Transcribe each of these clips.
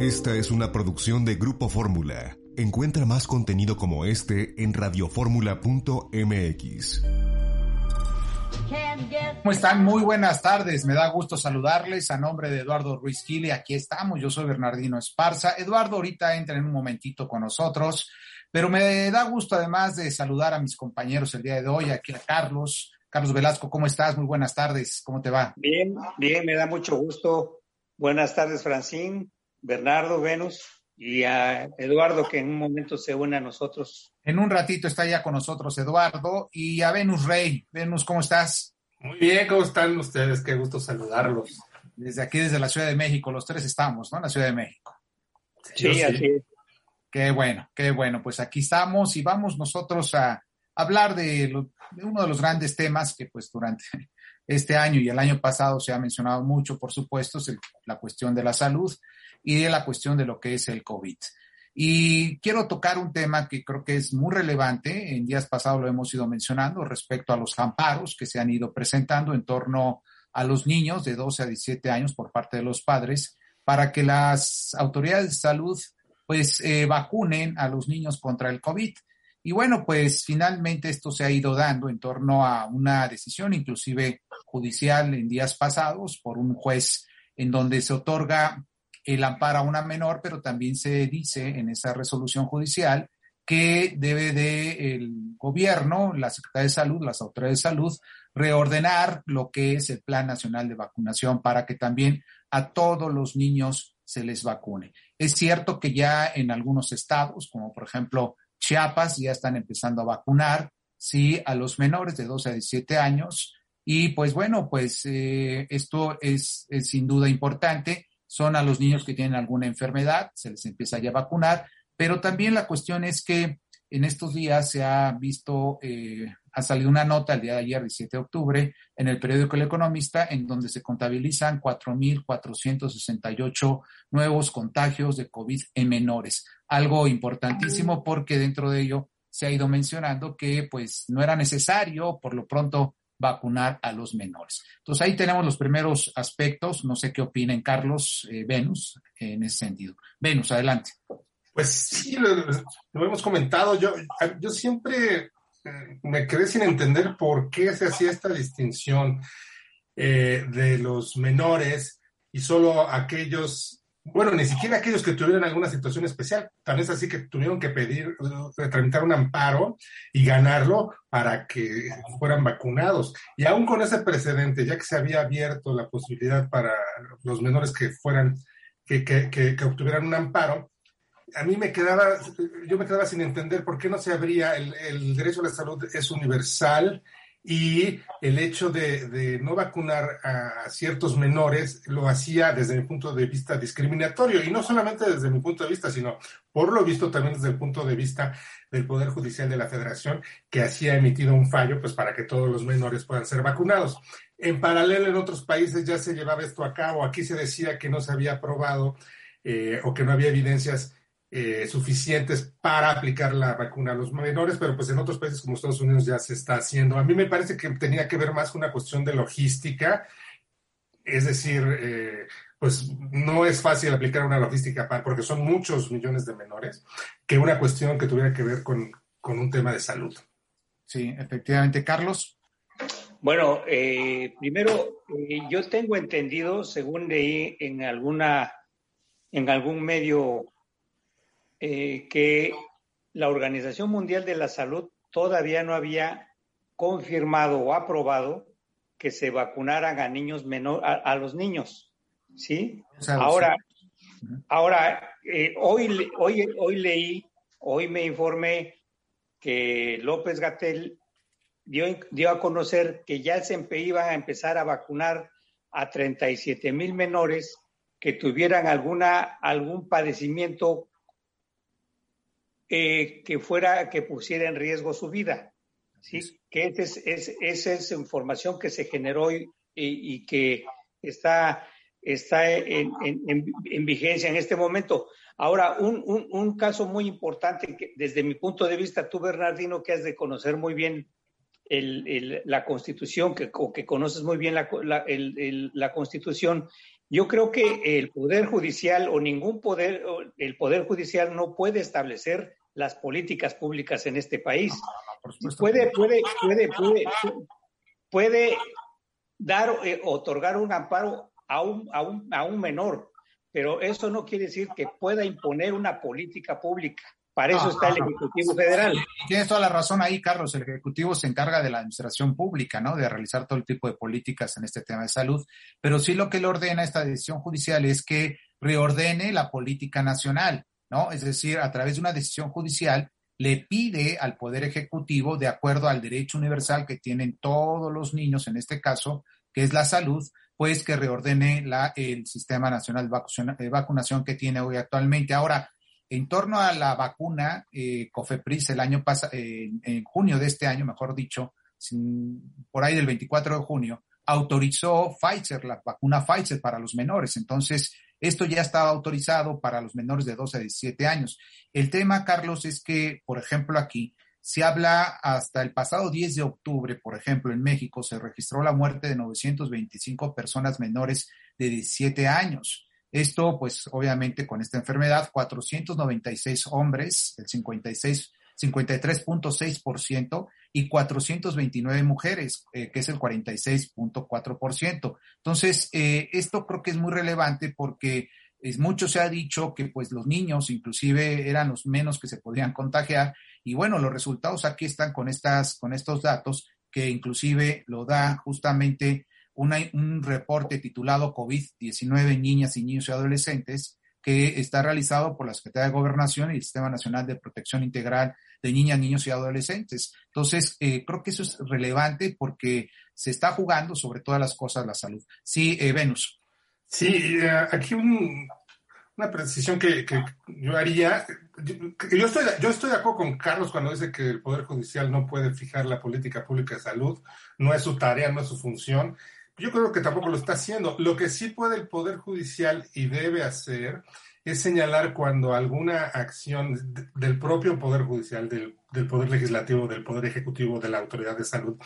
Esta es una producción de Grupo Fórmula. Encuentra más contenido como este en radioformula.mx. ¿Cómo están? Muy buenas tardes. Me da gusto saludarles a nombre de Eduardo Ruiz Gili. Aquí estamos. Yo soy Bernardino Esparza. Eduardo ahorita entra en un momentito con nosotros, pero me da gusto además de saludar a mis compañeros el día de hoy, aquí a Carlos. Carlos Velasco, ¿cómo estás? Muy buenas tardes. ¿Cómo te va? Bien, bien, me da mucho gusto. Buenas tardes, Francín. Bernardo, Venus y a Eduardo que en un momento se une a nosotros. En un ratito está ya con nosotros Eduardo y a Venus Rey. Venus, ¿cómo estás? Muy bien, ¿cómo están ustedes? Qué gusto saludarlos. Desde aquí, desde la Ciudad de México, los tres estamos, ¿no? En la Ciudad de México. Sí, sí. así es. Qué bueno, qué bueno. Pues aquí estamos y vamos nosotros a hablar de, lo, de uno de los grandes temas que pues durante este año y el año pasado se ha mencionado mucho, por supuesto, es el, la cuestión de la salud y de la cuestión de lo que es el COVID. Y quiero tocar un tema que creo que es muy relevante. En días pasados lo hemos ido mencionando respecto a los amparos que se han ido presentando en torno a los niños de 12 a 17 años por parte de los padres para que las autoridades de salud pues eh, vacunen a los niños contra el COVID. Y bueno, pues finalmente esto se ha ido dando en torno a una decisión inclusive judicial en días pasados por un juez en donde se otorga el amparo a una menor, pero también se dice en esa resolución judicial que debe de el gobierno, la Secretaría de Salud, las autoridades de salud, reordenar lo que es el Plan Nacional de Vacunación para que también a todos los niños se les vacune. Es cierto que ya en algunos estados, como por ejemplo Chiapas, ya están empezando a vacunar, sí, a los menores de 12 a 17 años. Y pues bueno, pues eh, esto es, es sin duda importante son a los niños que tienen alguna enfermedad, se les empieza ya a vacunar, pero también la cuestión es que en estos días se ha visto, eh, ha salido una nota el día de ayer, 17 de octubre, en el periódico El Economista, en donde se contabilizan 4.468 nuevos contagios de COVID en menores. Algo importantísimo porque dentro de ello se ha ido mencionando que pues no era necesario por lo pronto vacunar a los menores. Entonces ahí tenemos los primeros aspectos. No sé qué opinen Carlos, eh, Venus, en ese sentido. Venus, adelante. Pues sí, lo, hemos comentado. Yo, yo siempre eh, me quedé sin entender por qué se hacía esta distinción eh, de los menores y solo aquellos bueno, ni siquiera aquellos que tuvieran alguna situación especial. Tan es así que tuvieron que pedir, tramitar un amparo y ganarlo para que fueran vacunados. Y aún con ese precedente, ya que se había abierto la posibilidad para los menores que fueran, que, que, que, que obtuvieran un amparo, a mí me quedaba, yo me quedaba sin entender por qué no se abría, el, el derecho a la salud es universal y el hecho de, no vacunar a ciertos menores lo hacía desde mi punto de vista discriminatorio y no solamente desde mi punto de vista, sino por lo visto también desde el punto de vista del Poder Judicial de la Federación que así emitido un fallo pues para que todos los menores puedan ser vacunados. En paralelo en otros países ya se llevaba esto a cabo, aquí se decía que no se había aprobado eh, o que no había evidencias eh, suficientes para aplicar la vacuna a los menores, pero pues en otros países como Estados Unidos ya se está haciendo. A mí me parece que tenía que ver más con una cuestión de logística, es decir, eh, pues no es fácil aplicar una logística para, porque son muchos millones de menores, que una cuestión que tuviera que ver con, con un tema de salud. Sí, efectivamente. Carlos. Bueno, eh, primero, eh, yo tengo entendido, según leí en alguna, en algún medio eh, que la Organización Mundial de la Salud todavía no había confirmado o aprobado que se vacunaran a niños menor, a, a los niños, ¿sí? Ahora, ahora eh, hoy, hoy, hoy leí, hoy me informé que López Gatel dio, dio a conocer que ya se iba a empezar a vacunar a 37 mil menores que tuvieran alguna, algún padecimiento eh, que fuera, que pusiera en riesgo su vida. ¿sí? Que es, esa es información que se generó y, y que está, está en, en, vigencia en este momento. Ahora, un, un, un, caso muy importante que desde mi punto de vista, tú, Bernardino, que has de conocer muy bien el, el, la Constitución, que, o que conoces muy bien la, la, la, Constitución, yo creo que el Poder Judicial o ningún poder, el Poder Judicial no puede establecer las políticas públicas en este país. puede, puede, puede, puede, puede dar, eh, otorgar un amparo a un, a, un, a un menor, pero eso no quiere decir que pueda imponer una política pública. Para eso está el Ejecutivo Federal. Tienes toda la razón ahí, Carlos. El Ejecutivo se encarga de la administración pública, ¿no? De realizar todo el tipo de políticas en este tema de salud. Pero sí lo que le ordena esta decisión judicial es que reordene la política nacional, ¿no? Es decir, a través de una decisión judicial le pide al Poder Ejecutivo, de acuerdo al derecho universal que tienen todos los niños, en este caso, que es la salud, pues que reordene la, el sistema nacional de vacunación que tiene hoy actualmente. Ahora, en torno a la vacuna, eh, COFEPRIS el año pasado, eh, en junio de este año, mejor dicho, por ahí del 24 de junio, autorizó Pfizer, la vacuna Pfizer para los menores. Entonces, esto ya estaba autorizado para los menores de 12 a 17 años. El tema, Carlos, es que, por ejemplo, aquí se habla hasta el pasado 10 de octubre, por ejemplo, en México se registró la muerte de 925 personas menores de 17 años. Esto, pues, obviamente con esta enfermedad, 496 hombres, el 56, 53.6%, y 429 mujeres, eh, que es el 46.4%. Entonces, eh, esto creo que es muy relevante porque es, mucho se ha dicho que pues los niños inclusive eran los menos que se podrían contagiar y bueno, los resultados aquí están con estas, con estos datos que inclusive lo da justamente un reporte titulado COVID-19 niñas y niños y adolescentes que está realizado por la Secretaría de Gobernación y el Sistema Nacional de Protección Integral de Niñas, Niños y Adolescentes. Entonces, eh, creo que eso es relevante porque se está jugando sobre todas las cosas la salud. Sí, eh, Venus. Sí, eh, aquí una precisión que, que, yo haría. Yo estoy, yo estoy de acuerdo con Carlos cuando dice que el Poder Judicial no puede fijar la política pública de salud, no es su tarea, no es su función. Yo creo que tampoco lo está haciendo. Lo que sí puede el Poder Judicial y debe hacer es señalar cuando alguna acción del propio Poder Judicial, del, Poder Legislativo, del Poder Ejecutivo, de la Autoridad de Salud,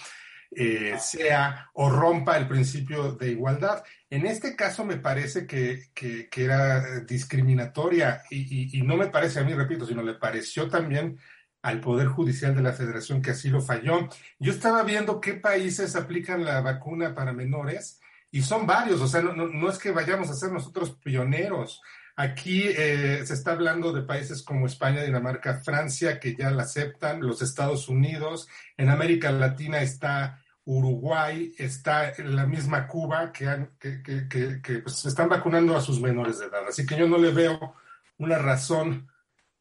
eh, sea o rompa el principio de igualdad. En este caso me parece que, que, era discriminatoria y, y, no me parece a mí, repito, sino le pareció también al Poder Judicial de la Federación que así lo falló. Yo estaba viendo qué países aplican la vacuna para menores y son varios, o sea, no, es que vayamos a ser nosotros pioneros. Aquí eh, se está hablando de países como España, Dinamarca, Francia, que ya la aceptan, los Estados Unidos, en América Latina está Uruguay, está la misma Cuba, que, que pues, están vacunando a sus menores de edad. Así que yo no le veo una razón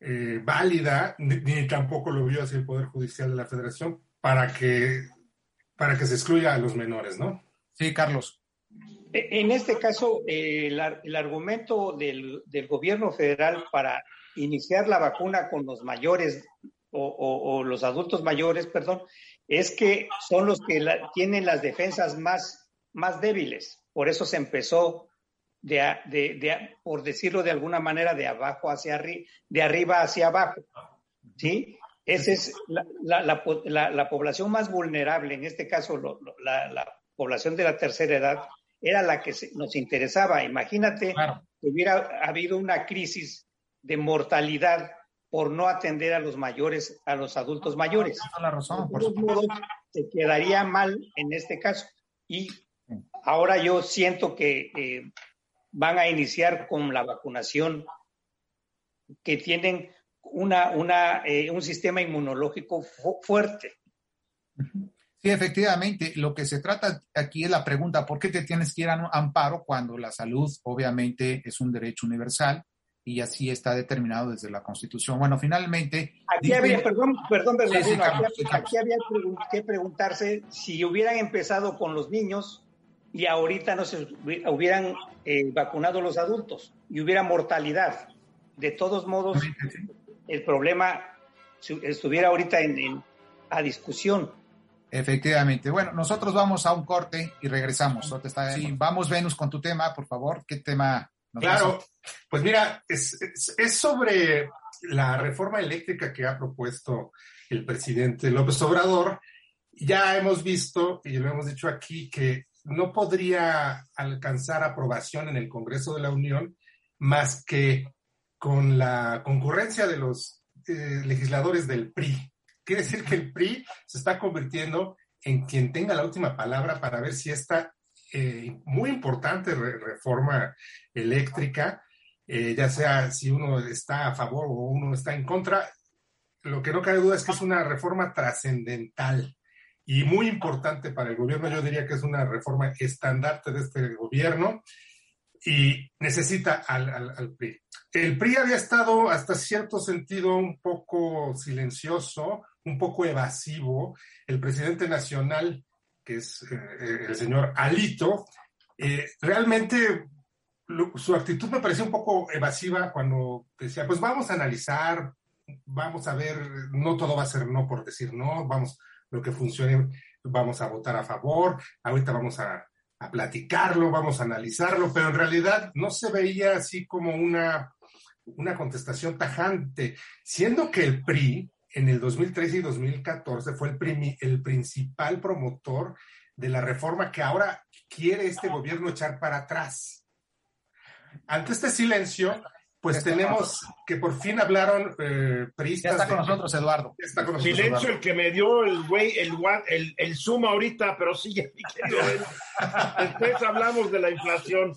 eh, válida, ni, tampoco lo vio así el Poder Judicial de la Federación, para que, para que se excluya a los menores, ¿no? Sí, Carlos. E, en este caso, eh, el, argumento del, gobierno federal para iniciar la vacuna con los mayores o, los adultos mayores, perdón, es que son los que tienen las defensas más, más débiles. Por eso se empezó de, de, por decirlo de alguna manera, de abajo hacia arriba, de arriba hacia abajo. ¿Sí? Esa es la, la, la, la, población más vulnerable, en este caso la, población de la tercera edad, era la que nos interesaba. Imagínate que hubiera habido una crisis de mortalidad por no atender a los mayores, a los adultos mayores. La razón, por modos, se quedaría mal en este caso. Y ahora yo siento que eh, van a iniciar con la vacunación, que tienen una, una, eh, un sistema inmunológico fuerte. Sí, efectivamente, lo que se trata aquí es la pregunta, ¿por qué te tienes que ir a un amparo cuando la salud obviamente es un derecho universal y así está determinado desde la Constitución? Bueno, finalmente... Aquí había, perdón, perdón, aquí había que preguntarse si hubieran empezado con los niños y ahorita no se hubieran eh, vacunado los adultos y hubiera mortalidad. De todos modos, el problema estuviera ahorita en, a discusión. Efectivamente. Bueno, nosotros vamos a un corte y regresamos. Sí, vamos, Venus, con tu tema, por favor. ¿Qué tema? Nos claro, pues mira, es, es, sobre la reforma eléctrica que ha propuesto el presidente López Obrador. Ya hemos visto, y lo hemos dicho aquí, que no podría alcanzar aprobación en el Congreso de la Unión más que con la concurrencia de los eh, legisladores del PRI. Quiere decir que el PRI se está convirtiendo en quien tenga la última palabra para ver si esta eh, muy importante reforma eléctrica, eh, ya sea si uno está a favor o uno está en contra, lo que no cabe duda es que es una reforma trascendental y muy importante para el gobierno. Yo diría que es una reforma estandarte de este gobierno y necesita al, PRI. El PRI había estado hasta cierto sentido un poco silencioso, un poco evasivo. El presidente nacional, que es eh, el señor Alito, eh, realmente su actitud me pareció un poco evasiva cuando decía, pues vamos a analizar, vamos a ver, no todo va a ser no por decir no, vamos, lo que funcione, vamos a votar a favor, ahorita vamos a, platicarlo, vamos a analizarlo, pero en realidad no se veía así como una, una contestación tajante, siendo que el PRI en el 2013 y 2014 fue el, el principal promotor de la reforma que ahora quiere este gobierno echar para atrás. Ante este silencio, pues tenemos que por fin hablaron eh, Ya está con nosotros, Eduardo. Silencio el que me dio el güey, el, el, el Zoom ahorita, pero sí, Después hablamos de la inflación.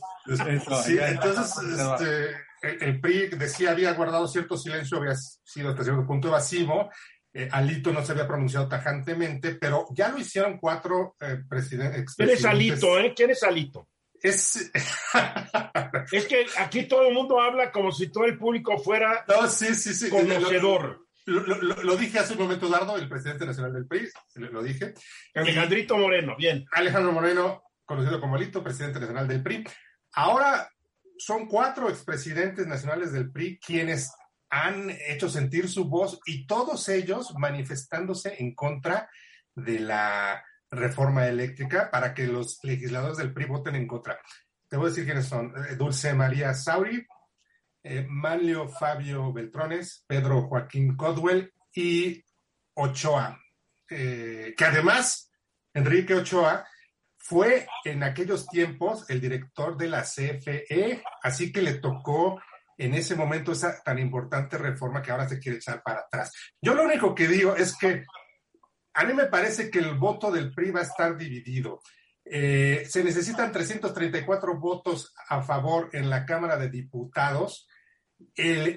sí, entonces este, el, PRI decía había guardado cierto silencio, había sido hasta cierto punto evasivo. Eh, Alito no se había pronunciado tajantemente, pero ya lo hicieron cuatro eh, presidentes. ¿Quién es Alito, eh? ¿Quién es Alito? Es... es que aquí todo el mundo habla como si todo el público fuera conocedor. Lo, dije hace un momento, Dardo, el presidente nacional del país, lo dije. Alejandrito Moreno, bien. Alejandro Moreno, conocido como Alito, presidente nacional del PRI. Ahora son cuatro expresidentes nacionales del PRI quienes han hecho sentir su voz y todos ellos manifestándose en contra de la reforma eléctrica para que los legisladores del PRI voten en contra. Te voy a decir quiénes son. Eh, Dulce María Sauri, eh, Manlio Fabio Beltrones, Pedro Joaquín Codwell y Ochoa. Eh, que además, Enrique Ochoa fue en aquellos tiempos el director de la CFE, así que le tocó en ese momento esa tan importante reforma que ahora se quiere echar para atrás. Yo lo único que digo es que a mí me parece que el voto del PRI va a estar dividido. Eh, se necesitan 334 votos a favor en la Cámara de Diputados.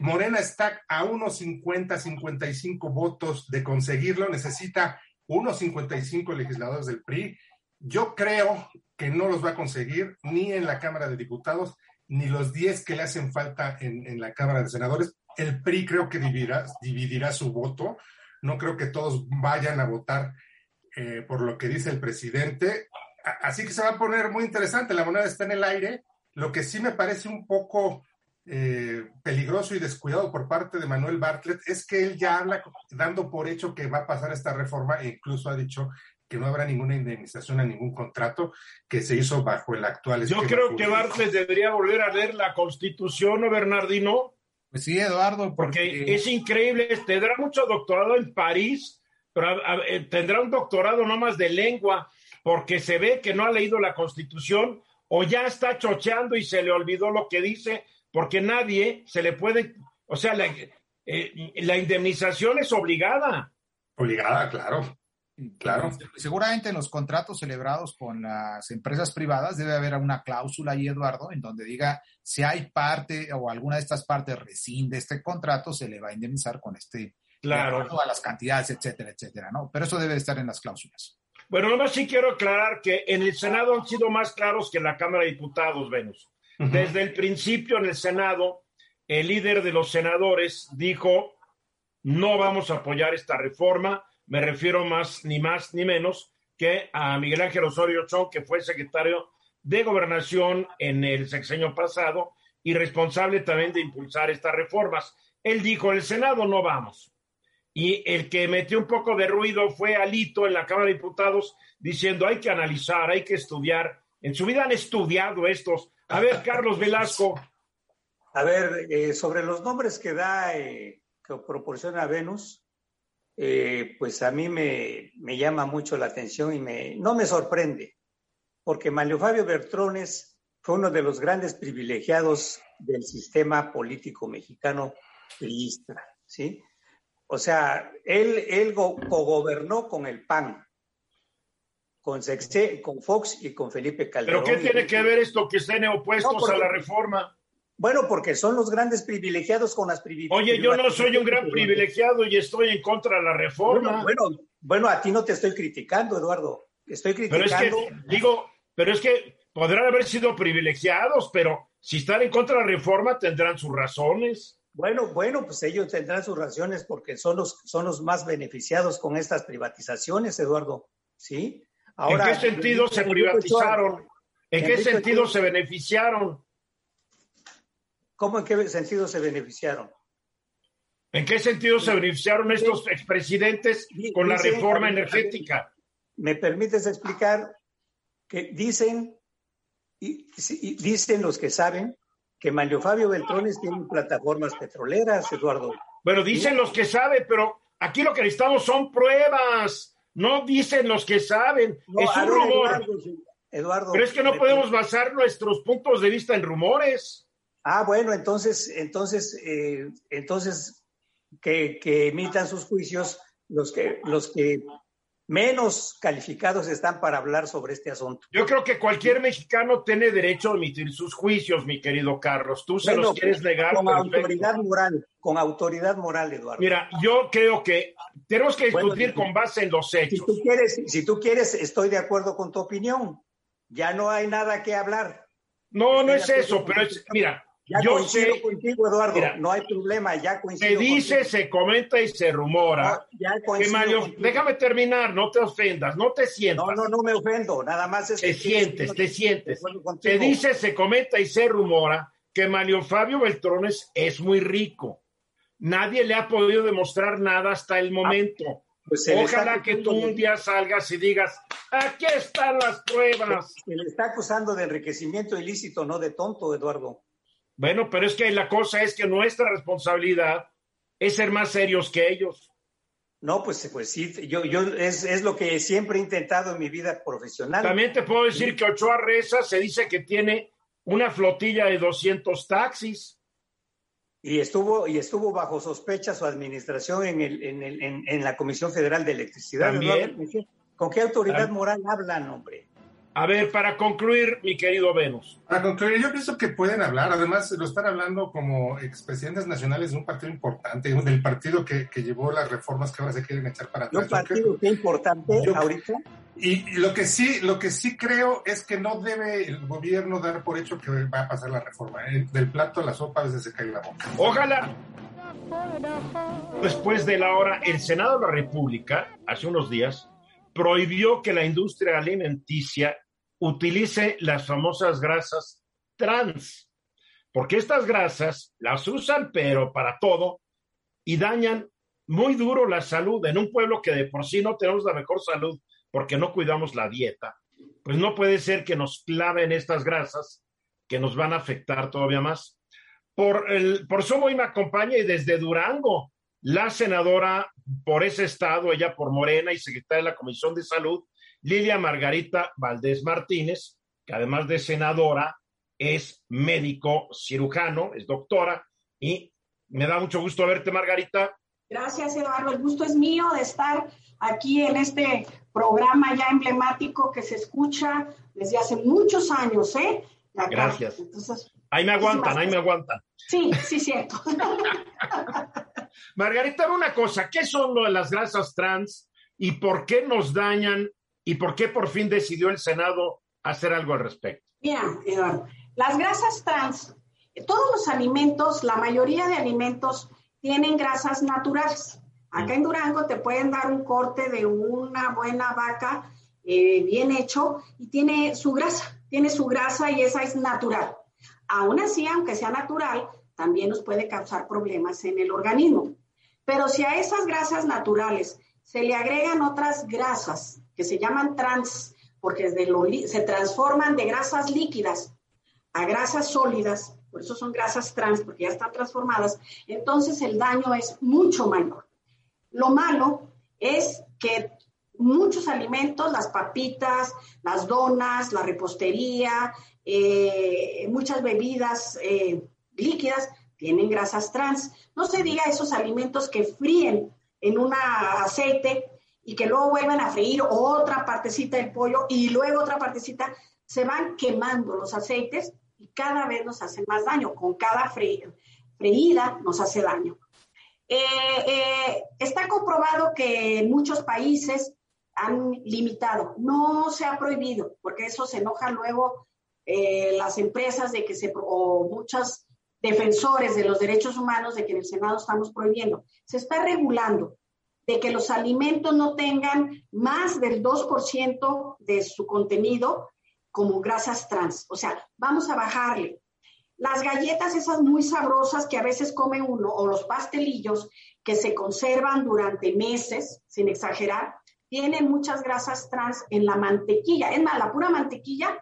Morena está a unos 50, 55 votos de conseguirlo. Necesita unos 55 legisladores del PRI. Yo creo que no los va a conseguir ni en la Cámara de Diputados, ni los 10 que le hacen falta en, la Cámara de Senadores. El PRI creo que dividirá su voto no creo que todos vayan a votar eh, por lo que dice el presidente. Así que se va a poner muy interesante. La moneda está en el aire. Lo que sí me parece un poco eh, peligroso y descuidado por parte de Manuel Bartlett es que él ya habla dando por hecho que va a pasar esta reforma e incluso ha dicho que no habrá ninguna indemnización a ningún contrato que se hizo bajo el actual. Yo creo que Bartlett debería volver a leer la Constitución, ¿no, Bernardino? Pues sí, Eduardo. Porque, es increíble, tendrá mucho doctorado en París, pero eh, tendrá un doctorado no más de lengua, porque se ve que no ha leído la Constitución o ya está chocheando y se le olvidó lo que dice, porque nadie se le puede, o sea, la, eh, la indemnización es obligada. Obligada, claro. Claro. Seguramente en los contratos celebrados con las empresas privadas debe haber una cláusula ahí, Eduardo, en donde diga si hay parte o alguna de estas partes rescinde este contrato, se le va a indemnizar con este, claro. todas las cantidades, etcétera, etcétera, ¿no? Pero eso debe estar en las cláusulas. Bueno, nomás sí quiero aclarar que en el Senado han sido más claros que en la Cámara de Diputados, Venus. Desde el principio en el Senado, el líder de los senadores dijo, no vamos a apoyar esta reforma me refiero más, ni más ni menos que a Miguel Ángel Osorio Chong, que fue secretario de Gobernación en el sexenio pasado y responsable también de impulsar estas reformas. Él dijo, el Senado no vamos. Y el que metió un poco de ruido fue Alito en la Cámara de Diputados diciendo, hay que analizar, hay que estudiar. En su vida han estudiado estos. A ver, Carlos Velasco. A ver, eh, sobre los nombres que da, eh, que proporciona Venus, eh, pues a mí me, me, llama mucho la atención y me, no me sorprende, porque Mario Fabio Bertrones fue uno de los grandes privilegiados del sistema político mexicano priista, ¿sí? O sea, él, él cogobernó con el PAN, con, con Fox y con Felipe Calderón. ¿Pero qué tiene que ver esto que estén opuestos a la reforma? Bueno, porque son los grandes privilegiados con las privilegiadas. Oye, yo no soy un gran privilegiado y estoy en contra de la reforma. Bueno, bueno, a ti no te estoy criticando, Eduardo. Estoy criticando. Pero es que, digo, pero es que podrán haber sido privilegiados, pero si están en contra de la reforma tendrán sus razones. Bueno, bueno, pues ellos tendrán sus razones porque son los, son los más beneficiados con estas privatizaciones, Eduardo. ¿Sí? Ahora, ¿En qué sentido se privatizaron? ¿En qué sentido se beneficiaron? ¿Cómo en qué sentido se beneficiaron? ¿En qué sentido se beneficiaron estos expresidentes con la reforma energética? ¿Me permites explicar que dicen, y, dicen los que saben, que Mario Fabio Beltrones tiene plataformas petroleras, Eduardo. Bueno, dicen los que saben, pero aquí lo que necesitamos son pruebas. No dicen los que saben. es un rumor. Eduardo, pero es que no podemos basar nuestros puntos de vista en rumores. Ah, bueno, entonces, entonces, eh, entonces que, que, emitan sus juicios los que, los que menos calificados están para hablar sobre este asunto. Yo creo que cualquier mexicano tiene derecho a emitir sus juicios, mi querido Carlos. Tú se los quieres negar. Con autoridad moral, con autoridad moral, Eduardo. Mira, yo creo que tenemos que discutir con base en los hechos. Si tú, quieres, si tú quieres, estoy de acuerdo con tu opinión. Ya no hay nada que hablar. No, no es eso, pero es, mira, ya yo coincido contigo, Eduardo. no hay problema, ya coincido. Se dice, se comenta y se rumora. ya Mario, déjame terminar, no te ofendas, no te sientas. No, no, no me ofendo, nada más es Te sientes, te sientes. Se dice, se comenta y se rumora que Mario Fabio Beltrones es muy rico. Nadie le ha podido demostrar nada hasta el momento. Pues Ojalá que tú un día salgas y digas, aquí están las pruebas. Se le está acusando de enriquecimiento ilícito, no de tonto, Eduardo. Bueno, pero es que la cosa es que nuestra responsabilidad es ser más serios que ellos. No, pues, pues sí, yo, yo es, es, lo que siempre he intentado en mi vida profesional. También te puedo decir que Ochoa Reza se dice que tiene una flotilla de 200 taxis. Y estuvo, y estuvo bajo sospecha su administración en, el, en, el, en, la Comisión Federal de Electricidad. También. ¿Con qué autoridad moral hablan, hombre? A ver, para concluir, mi querido Venus. Para concluir, yo pienso que pueden hablar, además lo están hablando como expresidentes nacionales de un partido importante, del partido que, llevó las reformas que ahora se quieren echar para atrás. ¿Un partido que importante ahorita? Y, lo que sí, lo que sí creo es que no debe el gobierno dar por hecho que va a pasar la reforma. ¿eh? Del plato a la sopa a veces se cae la boca. Ojalá. Después de la hora, el Senado de la República, hace unos días, prohibió que la industria alimenticia utilice las famosas grasas trans, porque estas grasas las usan pero para todo y dañan muy duro la salud en un pueblo que de por sí no tenemos la mejor salud porque no cuidamos la dieta. Pues no puede ser que nos claven estas grasas que nos van a afectar todavía más. Por, el, por eso hoy me acompaña y desde Durango, la senadora por ese estado, ella por Morena y secretaria de la Comisión de Salud, Lilia Margarita Valdés Martínez, que además de senadora, es médico cirujano, es doctora, y me da mucho gusto verte, Margarita. Gracias, Eduardo. El gusto es mío de estar aquí en este programa ya emblemático que se escucha desde hace muchos años, ¿eh? Gracias. ahí me aguantan, ahí me aguantan. Sí, sí, cierto. Margarita, una cosa, ¿qué son las grasas trans y por qué nos dañan ¿Y por qué por fin decidió el Senado hacer algo al respecto? Mira, Eduardo, las grasas trans, todos los alimentos, la mayoría de alimentos tienen grasas naturales. Acá en Durango te pueden dar un corte de una buena vaca eh, bien hecho y tiene su grasa, tiene su grasa y esa es natural. Aún así, aunque sea natural, también nos puede causar problemas en el organismo. Pero si a esas grasas naturales se le agregan otras grasas que se llaman trans, porque se transforman de grasas líquidas a grasas sólidas, por eso son grasas trans, porque ya están transformadas, entonces el daño es mucho mayor. Lo malo es que muchos alimentos, las papitas, las donas, la repostería, eh, muchas bebidas eh, líquidas tienen grasas trans. No se diga esos alimentos que fríen en un aceite y que luego vuelven a freír otra partecita del pollo y luego otra partecita, se van quemando los aceites y cada vez nos hacen más daño. Con cada freída nos hace daño. Eh, está comprobado que en muchos países han limitado, no se ha prohibido, porque eso se enoja luego eh, las empresas de que se, o muchos defensores de los derechos humanos de que en el Senado estamos prohibiendo. Se está regulando de que los alimentos no tengan más del 2% de su contenido como grasas trans. O sea, vamos a bajarle. Las galletas esas muy sabrosas que a veces come uno o los pastelillos que se conservan durante meses, sin exagerar, tienen muchas grasas trans en la mantequilla. Es más, la pura mantequilla,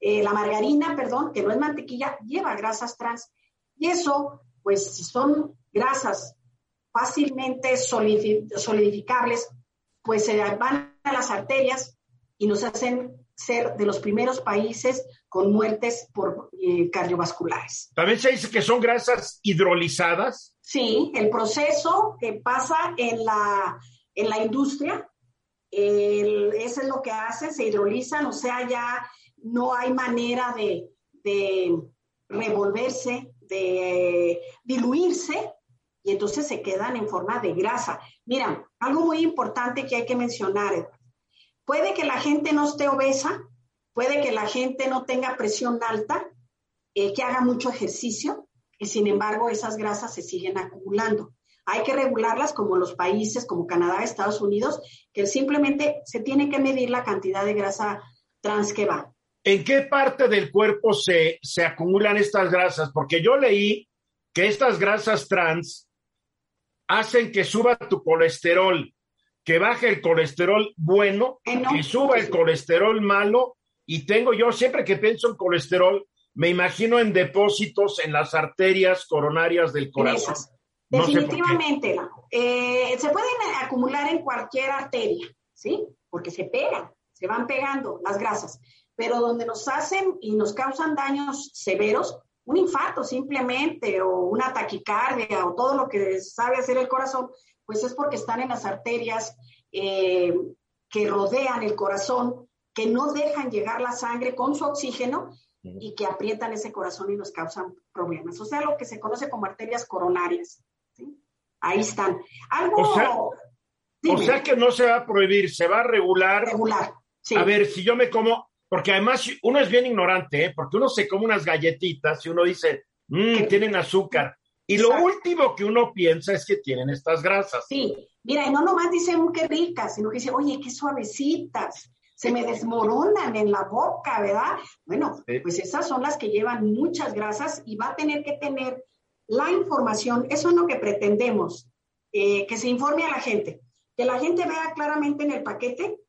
eh, la margarina, perdón, que no es mantequilla, lleva grasas trans. Y eso, pues si son grasas fácilmente solidificables, pues se van a las arterias y nos hacen ser de los primeros países con muertes por eh, cardiovasculares. También se dice que son grasas hidrolizadas. Sí, el proceso que pasa en la, en la industria eso es lo que hacen, se hidrolizan, o sea, ya no hay manera de, revolverse, de diluirse, y entonces se quedan en forma de grasa. Mira, algo muy importante que hay que mencionar, puede que la gente no esté obesa, puede que la gente no tenga presión alta, eh, que haga mucho ejercicio, y sin embargo esas grasas se siguen acumulando. Hay que regularlas como los países, como Canadá, Estados Unidos, que simplemente se tiene que medir la cantidad de grasa trans que va. ¿En qué parte del cuerpo se, se acumulan estas grasas? Porque yo leí que estas grasas trans hacen que suba tu colesterol, que baje el colesterol bueno, que suba el colesterol malo. Y tengo yo, siempre que pienso en colesterol, me imagino en depósitos en las arterias coronarias del corazón. Definitivamente, eh, se pueden acumular en cualquier arteria, ¿sí? Porque se pegan, se van pegando las grasas, pero donde nos hacen y nos causan daños severos, un infarto simplemente, o una taquicardia, o todo lo que sabe hacer el corazón, pues es porque están en las arterias eh, que rodean el corazón, que no dejan llegar la sangre con su oxígeno y que aprietan ese corazón y nos causan problemas. O sea, lo que se conoce como arterias coronarias. Ahí están. Algo. O sea, que no se va a prohibir, se va a regular. Regular. A ver, si yo me como, porque además uno es bien ignorante, ¿eh? porque uno se come unas galletitas y uno dice, mmm, tienen azúcar. Y lo último que uno piensa es que tienen estas grasas. Sí, mira, y no nomás dice, mmm, qué ricas, sino que dice, oye, qué suavecitas, se me desmoronan en la boca, ¿verdad? Bueno, pues esas son las que llevan muchas grasas y va a tener que tener la información, eso es lo que pretendemos, eh, que se informe a la gente, que la gente vea claramente en el paquete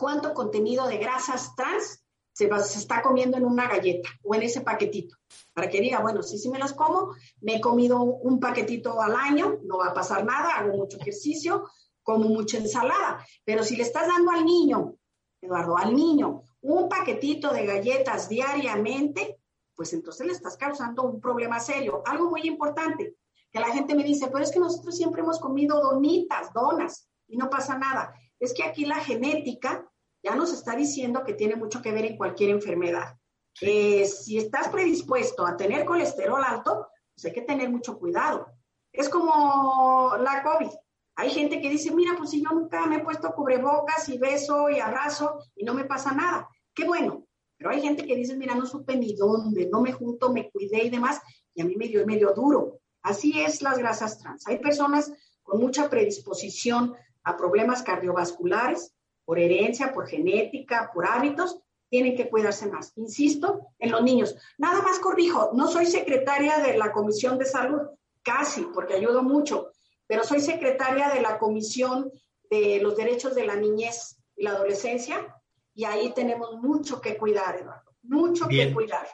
cuánto contenido de grasas trans se, está comiendo en una galleta o en ese paquetito, para que diga, bueno, si sí, me las como, me he comido un paquetito al año, no va a pasar nada, hago mucho ejercicio, como mucha ensalada, pero si le estás dando al niño, Eduardo, al niño, un paquetito de galletas diariamente, pues entonces le estás causando un problema serio. Algo muy importante, que la gente me dice, pero es que nosotros siempre hemos comido donitas, donas, y no pasa nada. Es que aquí la genética ya nos está diciendo que tiene mucho que ver en cualquier enfermedad. Eh, si estás predispuesto a tener colesterol alto, pues hay que tener mucho cuidado. Es como la COVID. Hay gente que dice, mira, pues si yo nunca me he puesto cubrebocas y beso y abrazo y no me pasa nada. Qué bueno, pero hay gente que dice, mira, no supe ni dónde, no me junto, me cuidé y demás, y a mí me dio medio duro. Así es las grasas trans. Hay personas con mucha predisposición a problemas cardiovasculares, por herencia, por genética, por hábitos, tienen que cuidarse más. Insisto, en los niños. Nada más corrijo, no soy secretaria de la Comisión de Salud, casi, porque ayudo mucho, pero soy secretaria de la Comisión de los Derechos de la Niñez y la Adolescencia, y ahí tenemos mucho que cuidar, Eduardo, mucho que cuidar.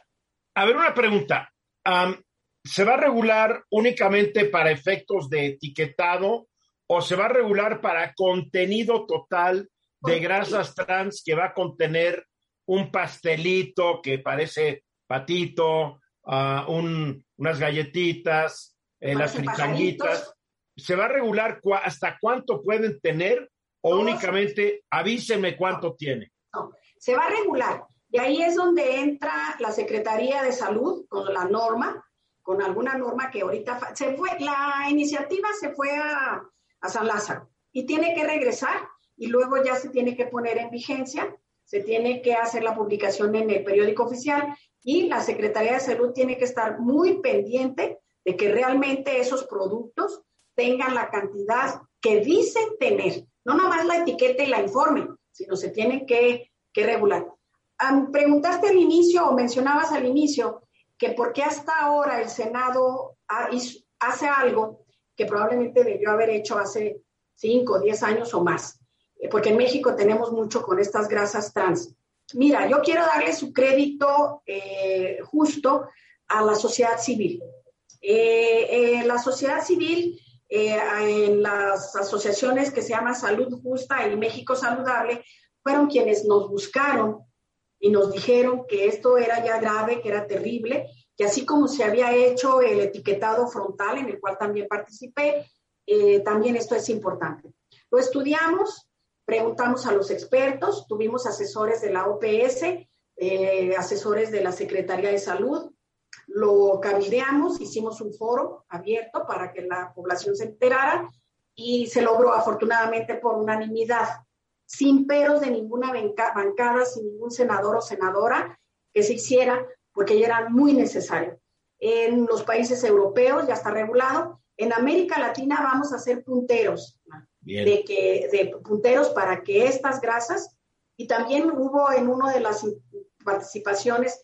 A ver, una pregunta. ¿Se va a regular únicamente para efectos de etiquetado o se va a regular para contenido total de grasas trans que va a contener un pastelito que parece patito, uh, unas galletitas, eh, las fritanguitas. ¿Se va a regular hasta cuánto pueden tener o únicamente avíseme cuánto tiene? No, se va a regular. Y ahí es donde entra la Secretaría de Salud con la norma, con alguna norma que ahorita se fue, la iniciativa se fue a, a San Lázaro y tiene que regresar y luego ya se tiene que poner en vigencia, se tiene que hacer la publicación en el periódico oficial y la Secretaría de Salud tiene que estar muy pendiente de que realmente esos productos tengan la cantidad que dicen tener, no nada más la etiqueta y la informe, sino se tienen que, regular. preguntaste al inicio o mencionabas al inicio que por qué hasta ahora el Senado hace algo que probablemente debió haber hecho hace 5 o 10 años o más. Eh, porque en México tenemos mucho con estas grasas trans. Mira, yo quiero darle su crédito eh, justo a la sociedad civil. Eh, la sociedad civil, en las asociaciones que se llama Salud Justa y México Saludable, fueron quienes nos buscaron y nos dijeron que esto era ya grave, que era terrible, que así como se había hecho el etiquetado frontal, en el cual también participé, también esto es importante. Lo estudiamos, Preguntamos a los expertos, tuvimos asesores de la OPS, eh, asesores de la Secretaría de Salud, lo cabideamos, hicimos un foro abierto para que la población se enterara y se logró afortunadamente por unanimidad, sin peros de ninguna bancada, sin ningún senador o senadora que se hiciera, porque ya era muy necesario. En los países europeos ya está regulado. En América Latina vamos a ser punteros de, que, de punteros para que estas grasas, y también hubo en una de las participaciones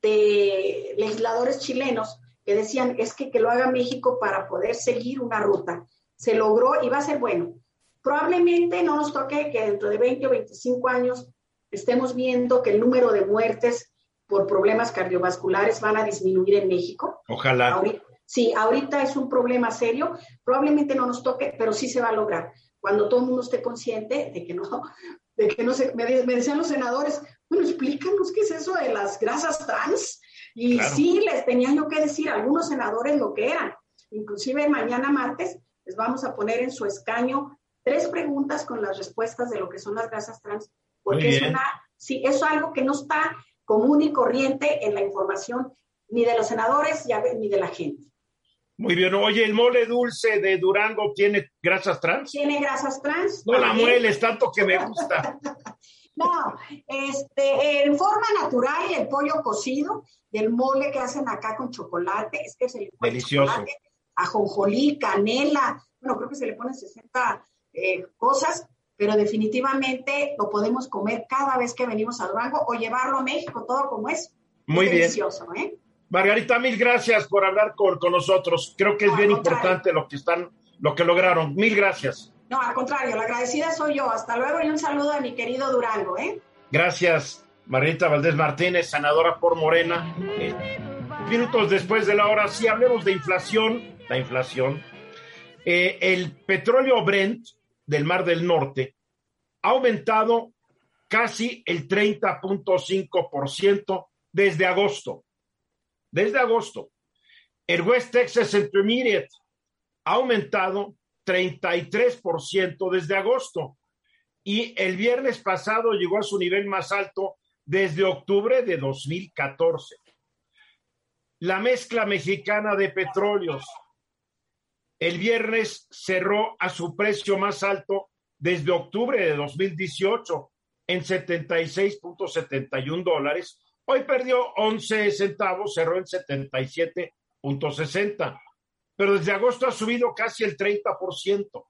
de legisladores chilenos que decían, es que, que lo haga México para poder seguir una ruta. Se logró y va a ser bueno. Probablemente no nos toque que dentro de 20 o 25 años estemos viendo que el número de muertes por problemas cardiovasculares van a disminuir en México. Ojalá. Sí, ahorita es un problema serio, probablemente no nos toque, pero sí se va a lograr. Cuando todo el mundo esté consciente de que no, de que no se, me, decían los senadores, bueno, explícanos qué es eso de las grasas trans. Y sí, les tenía yo que decir a algunos senadores lo que eran. Inclusive mañana martes les vamos a poner en su escaño tres preguntas con las respuestas de lo que son las grasas trans, porque es una, sí, eso es algo que no está común y corriente en la información ni de los senadores ni de la gente. Muy bien. Oye, ¿el mole dulce de Durango tiene grasas trans? Tiene grasas trans. No la mueles tanto que me gusta. no, este, en forma natural, el pollo cocido, del mole que hacen acá con chocolate, es que se le pone Delicioso. chocolate, ajonjolí, canela, bueno, creo que se le ponen 60 eh, cosas, pero definitivamente lo podemos comer cada vez que venimos a Durango o llevarlo a México, todo como es. Muy bien. Delicioso, ¿eh? Margarita, mil gracias por hablar con, nosotros. Creo que es bien importante lo que están, lo que lograron. Mil gracias. No, al contrario, la agradecida soy yo. Hasta luego y un saludo a mi querido Durango, ¿eh? Gracias, Margarita Valdés Martínez, senadora por Morena. Eh, minutos después de la hora, sí hablemos de inflación, la inflación. Eh, el petróleo Brent del Mar del Norte ha aumentado casi el 30.5% desde agosto desde agosto. El West Texas Intermediate ha aumentado 33% desde agosto y el viernes pasado llegó a su nivel más alto desde octubre de 2014. La mezcla mexicana de petróleos el viernes cerró a su precio más alto desde octubre de 2018 en 76.71 dólares Hoy perdió 11 centavos, cerró en 77.60, pero desde agosto ha subido casi el 30%.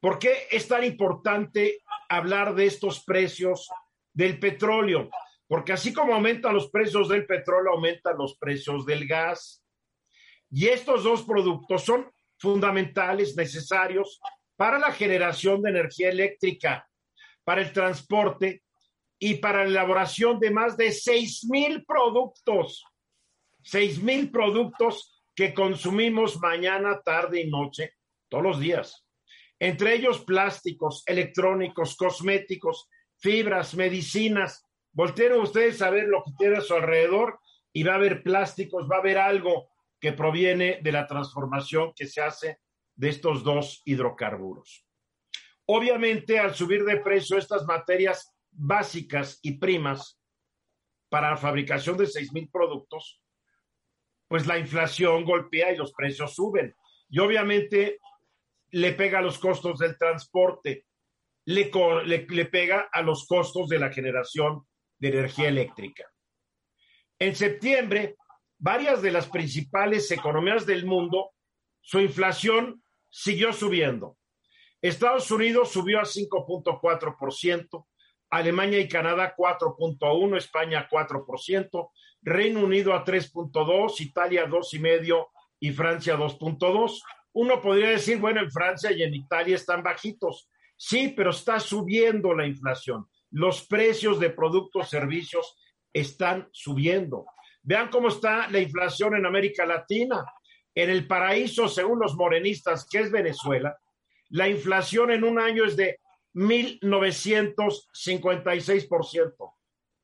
¿Por qué es tan importante hablar de estos precios del petróleo? porque así como aumentan los precios del petróleo, aumentan los precios del gas. Y estos dos productos son fundamentales, necesarios para la generación de energía eléctrica, para el transporte y para la elaboración de más de seis mil productos. Seis mil productos que consumimos mañana, tarde y noche, todos los días. Entre ellos plásticos, electrónicos, cosméticos, fibras, medicinas. Volteen ustedes a ver lo que tiene a su alrededor y va a haber plásticos, va a haber algo que proviene de la transformación que se hace de estos dos hidrocarburos. Obviamente, al subir de precio estas materias básicas y primas para la fabricación de seis mil productos, pues la inflación golpea y los precios suben. Y obviamente le pega a los costos del transporte, le, le, le pega a los costos de la generación de energía eléctrica. En septiembre, varias de las principales economías del mundo, su inflación siguió subiendo. Estados Unidos subió a 5.4%, Alemania y Canadá 4.1%, España 4%, Reino Unido a 3.2, Italia 2.5 y Francia 2.2. Uno podría decir, bueno, en Francia y en Italia están bajitos. Sí, pero está subiendo la inflación. Los precios de productos, servicios están subiendo. Vean cómo está la inflación en América Latina. En el paraíso, según los morenistas, que es Venezuela, la inflación en un año es de 1.956%.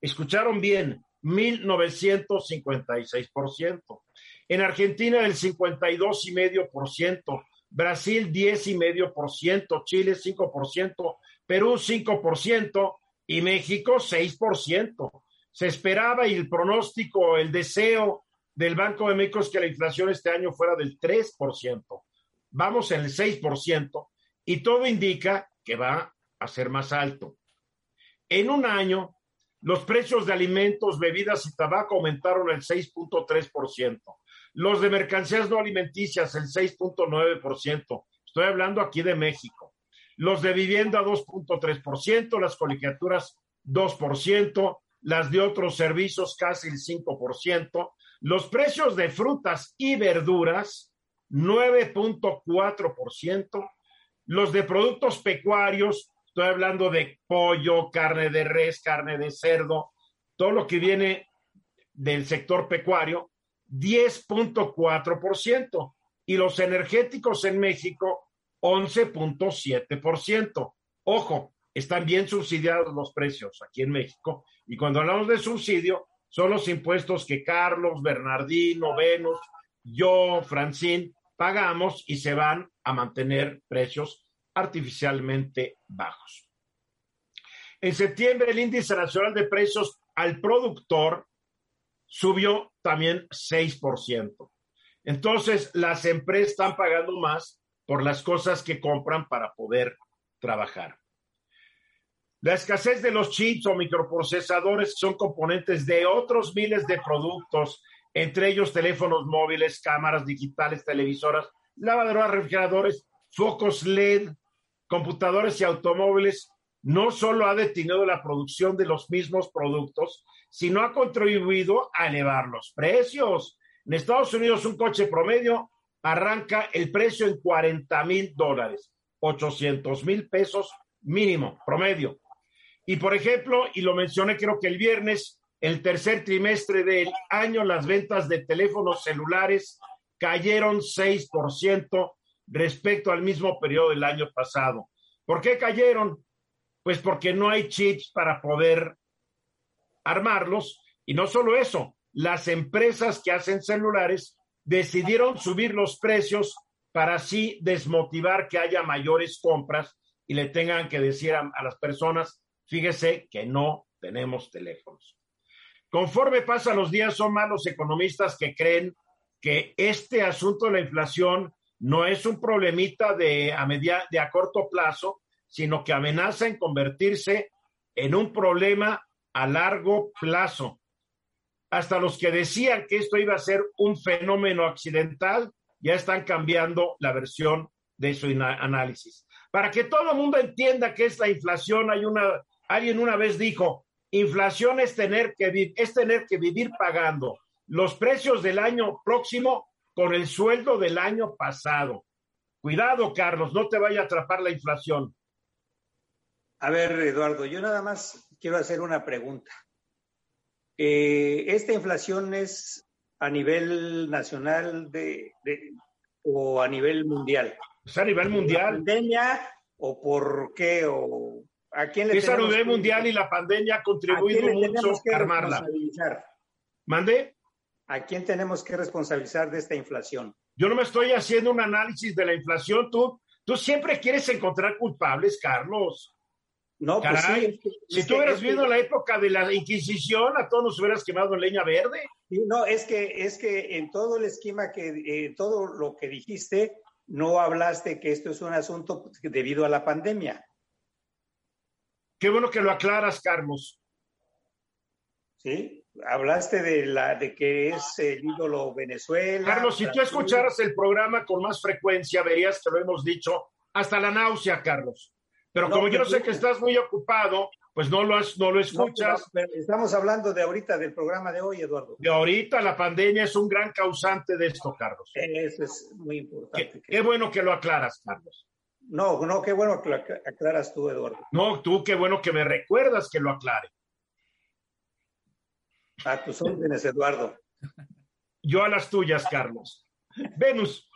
¿Escucharon bien? 1956%. En Argentina el 52,5%, Brasil 10,5%, Chile 5%, Perú 5% y México 6%. Se esperaba y el pronóstico, el deseo del Banco de México es que la inflación este año fuera del 3%. Vamos en el 6% y todo indica que va a ser más alto. En un año, los precios de alimentos, bebidas y tabaco aumentaron el 6.3%. Los de mercancías no alimenticias el 6.9%. Estoy hablando aquí de México. Los de vivienda 2.3%, las colegiaturas 2%, las de otros servicios casi el 5%. Los precios de frutas y verduras 9.4%. Los de productos pecuarios Estoy hablando de pollo, carne de res, carne de cerdo, todo lo que viene del sector pecuario, 10.4%. Y los energéticos en México, 11.7%. Ojo, están bien subsidiados los precios aquí en México. Y cuando hablamos de subsidio, son los impuestos que Carlos, Bernardino, Venus, yo, Francín, pagamos y se van a mantener precios artificialmente bajos. En septiembre, el índice nacional de precios al productor subió también 6%. Entonces, las empresas están pagando más por las cosas que compran para poder trabajar. La escasez de los chips o microprocesadores son componentes de otros miles de productos, entre ellos teléfonos móviles, cámaras digitales, televisoras, lavadoras, refrigeradores, focos LED, computadores y automóviles no solo ha detenido la producción de los mismos productos, sino ha contribuido a elevar los precios. En Estados Unidos un coche promedio arranca el precio en 40 mil dólares, 800 mil pesos mínimo, promedio. Y por ejemplo, y lo mencioné creo que el viernes, el tercer trimestre del año, las ventas de teléfonos celulares cayeron 6% respecto al mismo periodo del año pasado. ¿Por qué cayeron? Pues porque no hay chips para poder armarlos. Y no solo eso, las empresas que hacen celulares decidieron subir los precios para así desmotivar que haya mayores compras y le tengan que decir a, las personas, fíjese que no tenemos teléfonos. Conforme pasan los días, son más los economistas que creen que este asunto de la inflación no es un problemita de a, media, de a corto plazo, sino que amenaza en convertirse en un problema a largo plazo. Hasta los que decían que esto iba a ser un fenómeno accidental, ya están cambiando la versión de su análisis. Para que todo el mundo entienda qué es la inflación, hay una, alguien una vez dijo, inflación es tener que, es tener que vivir pagando los precios del año próximo con el sueldo del año pasado. Cuidado, Carlos, no te vaya a atrapar la inflación. A ver, Eduardo, yo nada más quiero hacer una pregunta. Eh, ¿Esta inflación es a nivel nacional de, o a nivel mundial? Es a nivel mundial. pandemia o por qué? O, ¿A quién le Es a nivel mundial y la pandemia ha contribuido mucho a armarla. ¿Mande? ¿A quién tenemos que responsabilizar de esta inflación? Yo no me estoy haciendo un análisis de la inflación. Tú, tú siempre quieres encontrar culpables, Carlos. No, pues sí, si tú hubieras vivido la época de la Inquisición, a todos nos hubieras quemado en leña verde. no, es que, es que en todo el esquema que, eh, todo lo que dijiste, no hablaste que esto es un asunto debido a la pandemia. Qué bueno que lo aclaras, Carlos. Sí, hablaste de la de que es el ídolo Venezuela. Carlos, si tú escucharas el programa con más frecuencia, verías que lo hemos dicho hasta la náusea, Carlos. Pero como yo sé que estás muy ocupado, pues no lo, no lo escuchas. estamos hablando de ahorita, del programa de hoy, Eduardo. De ahorita, la pandemia es un gran causante de esto, Carlos. Eso es muy importante. qué bueno que lo aclaras, Carlos. No, no, qué bueno que lo aclaras tú, Eduardo. No, tú qué bueno que me recuerdas que lo aclare. A tus órdenes, Eduardo. Yo a las tuyas, Carlos. Venus.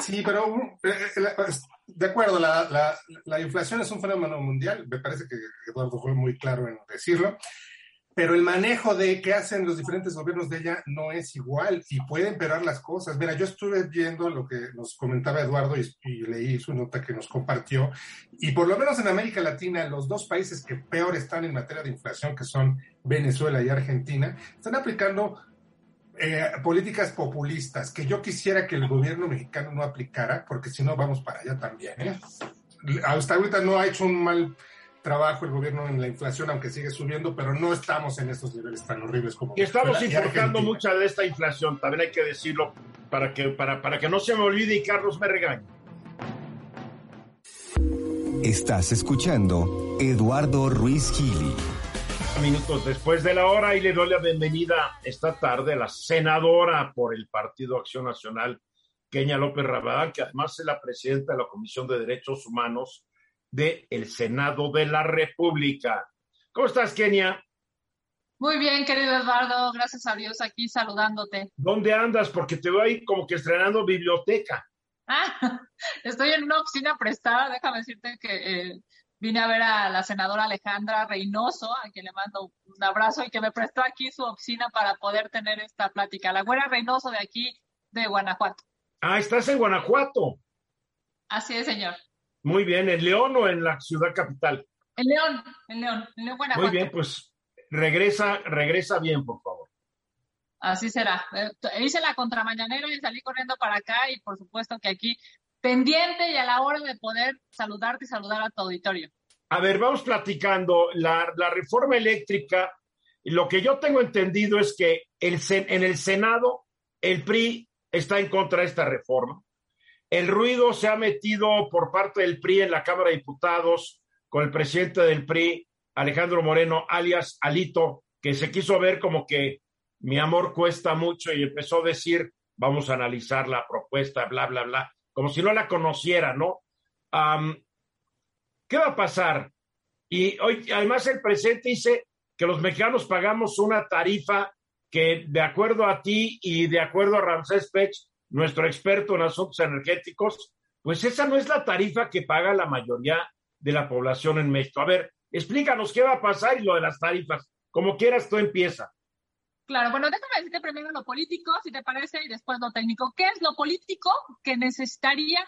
Sí, pero eh, eh, de acuerdo, la, la, inflación es un fenómeno mundial. Me parece que Eduardo fue muy claro en decirlo pero el manejo de qué hacen los diferentes gobiernos de ella no es igual y puede empeorar las cosas. Mira, yo estuve viendo lo que nos comentaba Eduardo y, leí su nota que nos compartió y por lo menos en América Latina los dos países que peor están en materia de inflación, que son Venezuela y Argentina, están aplicando eh, políticas populistas que yo quisiera que el gobierno mexicano no aplicara, porque si no vamos para allá también. ¿eh? Hasta ahorita no ha hecho un mal trabajo el gobierno en la inflación, aunque sigue subiendo, pero no estamos en estos niveles tan horribles como. Y estamos importando mucha de esta inflación, también hay que decirlo, para que, para, para que no se me olvide y Carlos me regañe. Estás escuchando Eduardo Ruiz Gili. Minutos después de la hora y le doy la bienvenida esta tarde a la senadora por el Partido Acción Nacional, Kenia López Rabadán, que además es la presidenta de la Comisión de Derechos Humanos del el Senado de la República. ¿Cómo estás, Kenia? Muy bien, querido Eduardo, gracias a Dios aquí saludándote. ¿Dónde andas? Porque te voy como que estrenando biblioteca. Ah, estoy en una oficina prestada, déjame decirte que eh, vine a ver a la senadora Alejandra Reynoso, a quien le mando un abrazo y que me prestó aquí su oficina para poder tener esta plática. La güera Reynoso de aquí, de Guanajuato. Ah, estás en Guanajuato. Así es, señor. Muy bien, ¿en León o en la ciudad capital? En León, en León, en León, Muy bien, pues regresa, regresa bien, por favor. Así será. Eh, hice la contramañanera y salí corriendo para acá y por supuesto que aquí pendiente y a la hora de poder saludarte y saludar a tu auditorio. A ver, vamos platicando. La, la reforma eléctrica, lo que yo tengo entendido es que el, en el Senado el PRI está en contra de esta reforma. El ruido se ha metido por parte del PRI en la Cámara de Diputados con el presidente del PRI, Alejandro Moreno, alias Alito, que se quiso ver como que mi amor cuesta mucho y empezó a decir, vamos a analizar la propuesta, bla, bla, bla, como si no la conociera, ¿no? ¿Qué va a pasar? Y hoy, además, el presidente dice que los mexicanos pagamos una tarifa que, de acuerdo a ti y de acuerdo a Ramsés Pech, nuestro experto en asuntos energéticos, pues esa no es la tarifa que paga la mayoría de la población en México. A ver, explícanos qué va a pasar y lo de las tarifas. Como quieras, tú empieza. Claro, bueno, déjame decirte primero lo político, si te parece, y después lo técnico. ¿Qué es lo político que necesitaría,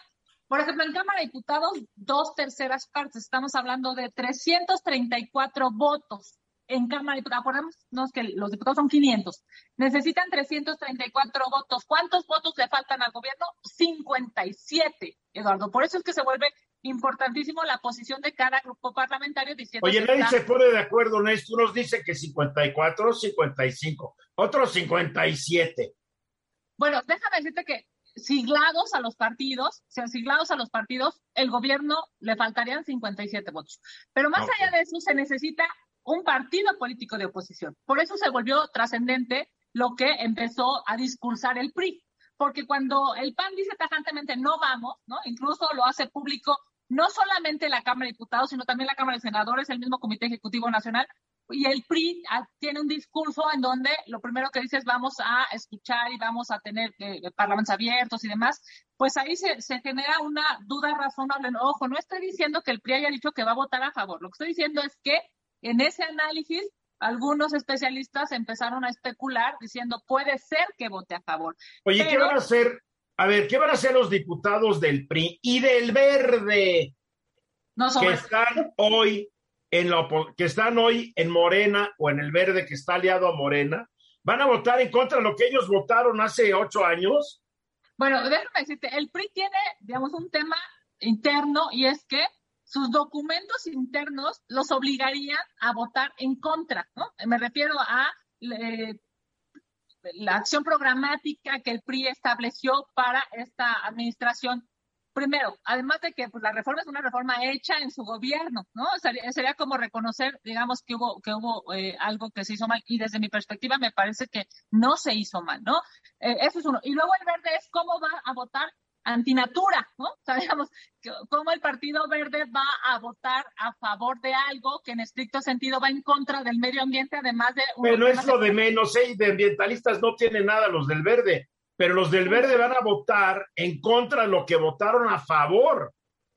por ejemplo, en Cámara de Diputados, dos terceras partes? Estamos hablando de 334 votos en Cámara de Diputados, acordémonos que los diputados son 500, necesitan 334 votos. ¿Cuántos votos le faltan al gobierno? 57, Eduardo. Por eso es que se vuelve importantísimo la posición de cada grupo parlamentario diciendo... Oye, nadie se pone de acuerdo, Néstor. Unos dicen que 54, 55, otros 57. Bueno, déjame decirte que siglados a los partidos, o sea, siglados a los partidos, el gobierno le faltarían 57 votos. Pero más allá de eso, se necesita un partido político de oposición. Por eso se volvió trascendente lo que empezó a discursar el PRI. Porque cuando el PAN dice tajantemente no vamos, ¿no? Incluso lo hace público no solamente la Cámara de Diputados, sino también la Cámara de Senadores, el mismo Comité Ejecutivo Nacional, y el PRI tiene un discurso en donde lo primero que dice es vamos a escuchar y vamos a tener eh, parlamentos abiertos y demás, pues ahí se, se, genera una duda razonable. Ojo, no estoy diciendo que el PRI haya dicho que va a votar a favor, lo que estoy diciendo es que en ese análisis algunos especialistas empezaron a especular diciendo puede ser que vote a favor. Oye, ¿qué van a hacer? A ver, ¿qué van a hacer los diputados del PRI y del Verde no que están hoy en la que están hoy en Morena o en el Verde que está aliado a Morena? ¿Van a votar en contra de lo que ellos votaron hace ocho años? Bueno, déjame decirte, el PRI tiene, digamos, un tema interno y es que sus documentos internos los obligarían a votar en contra, ¿no? Me refiero a la acción programática que el PRI estableció para esta administración. Primero, además de que pues, la reforma es una reforma hecha en su gobierno, ¿no? Sería, como reconocer, digamos, que hubo, que hubo eh, algo que se hizo mal y desde mi perspectiva me parece que no se hizo mal, ¿no? Eh, eso es uno. Y luego el verde es cómo va a votar antinatura, ¿no? Sabemos cómo el Partido Verde va a votar a favor de algo que en estricto sentido va en contra del medio ambiente, además de... Pero no es lo de menos, ¿eh? De ambientalistas no tienen nada los del Verde, pero los del Verde van a votar en contra de lo que votaron a favor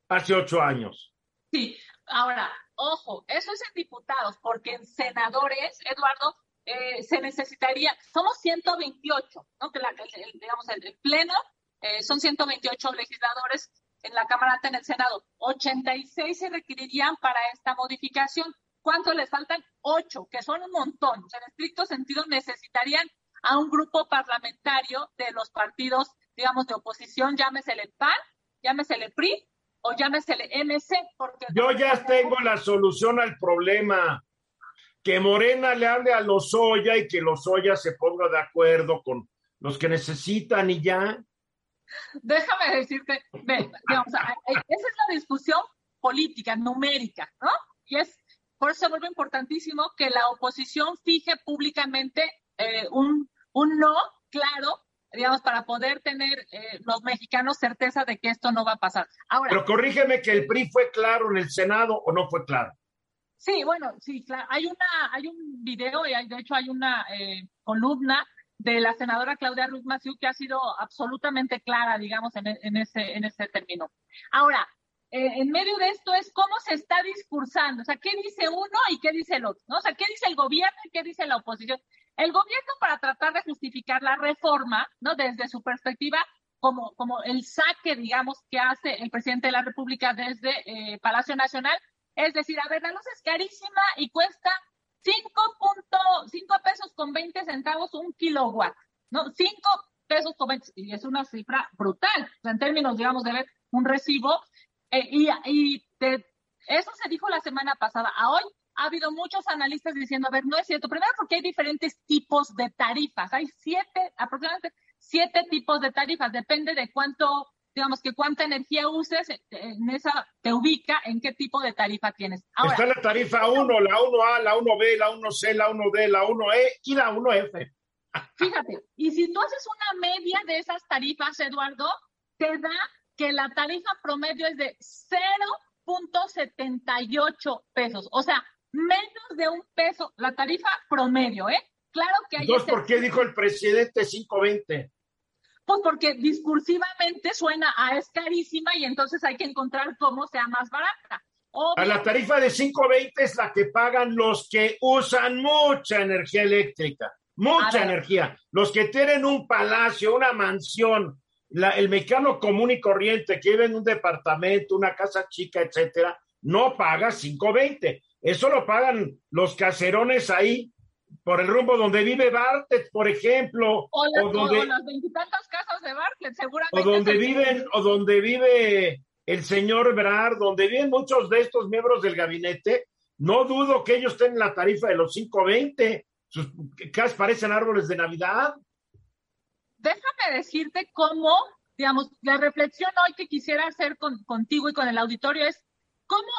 hace ocho años. Sí, ahora, ojo, eso es en diputados, porque en senadores, Eduardo, eh, se necesitaría, somos 128, ¿no? Que la, digamos, el pleno eh, son 128 legisladores en la Cámara Alta, en el Senado. 86 se requerirían para esta modificación. ¿Cuánto les faltan? Ocho, que son un montón. en estricto sentido, necesitarían a un grupo parlamentario de los partidos, digamos, de oposición, llámesele PAN, llámesele PRI o llámesele MC. Porque Yo ya tengo la solución al problema. Que Morena le hable a los Lozoya y que los Lozoya se ponga de acuerdo con los que necesitan y ya. Déjame decirte, digamos, esa es la discusión política, numérica, ¿no? Y es, por eso se vuelve importantísimo que la oposición fije públicamente eh, un, un no claro digamos, para poder tener eh, los mexicanos certeza de que esto no va a pasar. Ahora, Pero corrígeme que el PRI fue claro en el Senado o no fue claro. Sí, bueno, sí, claro. Hay una, hay un video y hay, de hecho hay una eh, columna de la senadora Claudia Ruth Massieu, que ha sido absolutamente clara, digamos, en, ese, en ese término. Ahora, eh, en medio de esto es cómo se está discursando, o sea, qué dice uno y qué dice el otro, ¿no? O sea, qué dice el gobierno y qué dice la oposición. El gobierno para tratar de justificar la reforma, ¿no? Desde su perspectiva, como, como el saque, digamos, que hace el presidente de la República desde eh, Palacio Nacional, es decir, a ver, la luz es carísima y cuesta 5.5 pesos con 20 centavos un kilowatt, ¿no? 5 pesos con 20, y es una cifra brutal, en términos, digamos, de ver un recibo. Eh, y y eso se dijo la semana pasada. A hoy ha habido muchos analistas diciendo, a ver, no es cierto. Primero porque hay diferentes tipos de tarifas. Hay siete, aproximadamente siete tipos de tarifas. Depende de cuánto digamos que cuánta energía uses, eh, en esa te ubica en qué tipo de tarifa tienes. Está la tarifa 1, la 1A, la 1B, la 1C, la 1D, la 1E y la 1F. Fíjate, y si tú haces una media de esas tarifas, Eduardo, te da que la tarifa promedio es de 0.78 pesos, o sea, menos de un peso, la tarifa promedio, ¿eh? Claro que hay... Entonces, ¿por qué dijo el presidente 520? Pues porque discursivamente suena a es carísima y entonces hay que encontrar cómo sea más barata. A la tarifa de 5.20 es la que pagan los que usan mucha energía eléctrica, mucha energía. Los que tienen un palacio, una mansión, el mexicano común y corriente que vive en un departamento, una casa chica, etcétera, no paga 5.20. Eso lo pagan los caserones ahí por el rumbo donde vive Bartlett, por ejemplo. O, donde, las veintitantas casas de Bartlett, seguramente. O donde viven, o donde vive el señor Brad, donde viven muchos de estos miembros del gabinete, no dudo que ellos tengan la tarifa de los 520. Sus casas parecen árboles de Navidad. Déjame decirte cómo, digamos, la reflexión hoy que quisiera hacer contigo y con el auditorio es cómo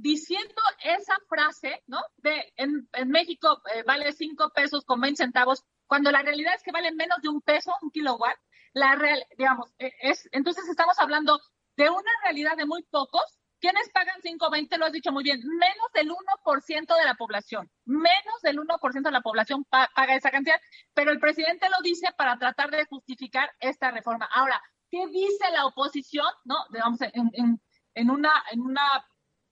diciendo esa frase, ¿no? De en, México eh, vale cinco pesos con 20 centavos, cuando la realidad es que vale menos de un peso un kilowatt. La real, digamos, e, es, entonces estamos hablando de una realidad de muy pocos. ¿Quiénes pagan 5.20? Lo has dicho muy bien, menos del 1% de la población, menos del 1% de la población paga esa cantidad, pero el presidente lo dice para tratar de justificar esta reforma. Ahora, ¿qué dice la oposición? No, digamos, en, en, en una, en una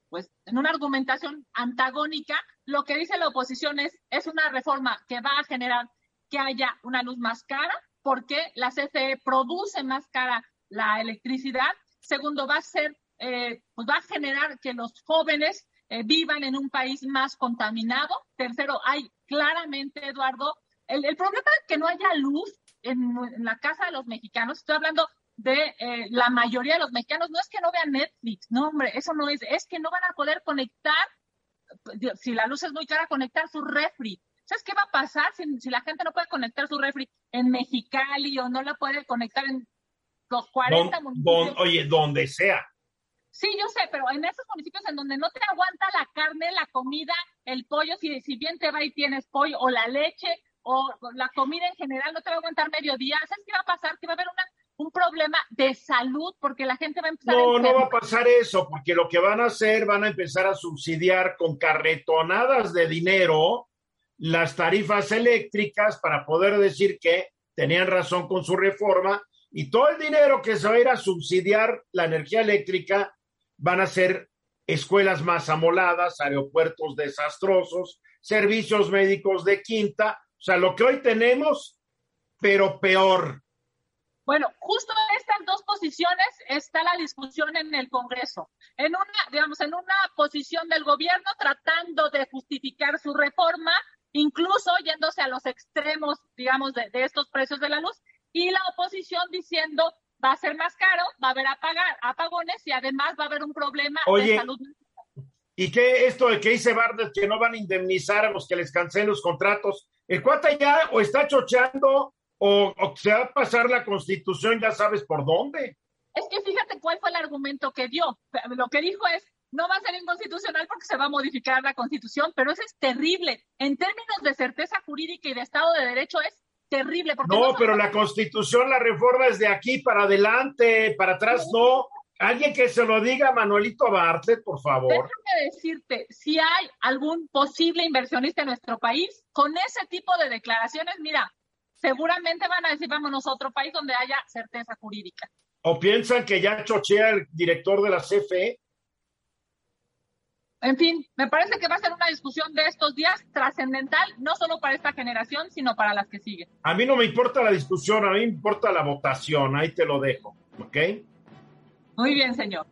pues en una argumentación antagónica, lo que dice la oposición es, es una reforma que va a generar que haya una luz más cara, porque la CFE produce más cara la electricidad. Segundo, va a ser, eh, pues va a generar que los jóvenes eh, vivan en un país más contaminado. Tercero, hay claramente, Eduardo, el, problema es que no haya luz en, en, la casa de los mexicanos. Estoy hablando de eh, la mayoría de los mexicanos. No es que no vean Netflix, no, hombre, eso no es, es que no van a poder conectar, si la luz es muy cara, conectar su refri. ¿Sabes qué va a pasar si, la gente no puede conectar su refri en Mexicali o no la puede conectar en los 40 municipios? oye, donde sea. Sí, yo sé, pero en esos municipios en donde no te aguanta la carne, la comida, el pollo, si, si bien te va y tienes pollo, o la leche, o la comida en general, no te va a aguantar mediodía, ¿sabes qué va a pasar? Que va a haber una un problema de salud porque la gente va a empezar no, No, va a pasar eso, porque lo que van a hacer, van a empezar a subsidiar con carretonadas de dinero las tarifas eléctricas para poder decir que tenían razón con su reforma y todo el dinero que se va a ir a subsidiar la energía eléctrica van a ser escuelas más amoladas, aeropuertos desastrosos, servicios médicos de quinta, o sea, lo que hoy tenemos, pero peor. Bueno, justo en estas dos posiciones está la discusión en el Congreso. En una, digamos, en una posición del gobierno tratando de justificar su reforma, incluso yéndose a los extremos, digamos, de, estos precios de la luz, y la oposición diciendo va a ser más caro, va a haber apagar, apagones y además va a haber un problema de salud. ¿Y qué esto de que dice Bardet que no van a indemnizar a los que les cancelen los contratos? El cuata ya o está chocheando o, se va a pasar la constitución, ya sabes por dónde. Es que fíjate cuál fue el argumento que dio. Lo que dijo es, no va a ser inconstitucional porque se va a modificar la constitución, pero eso es terrible. En términos de certeza jurídica y de Estado de Derecho es terrible. no, pero la constitución, la reforma es de aquí para adelante, para atrás no. Alguien que se lo diga Manuelito Bartlett, por favor. Déjame decirte, si hay algún posible inversionista en nuestro país, con ese tipo de declaraciones, mira, seguramente van a decir vámonos a otro país donde haya certeza jurídica. ¿O piensan que ya chochea el director de la CFE? En fin, me parece que va a ser una discusión de estos días trascendental, no solo para esta generación, sino para las que siguen. A mí no me importa la discusión, a mí me importa la votación, ahí te lo dejo, ¿ok? Muy bien, señor.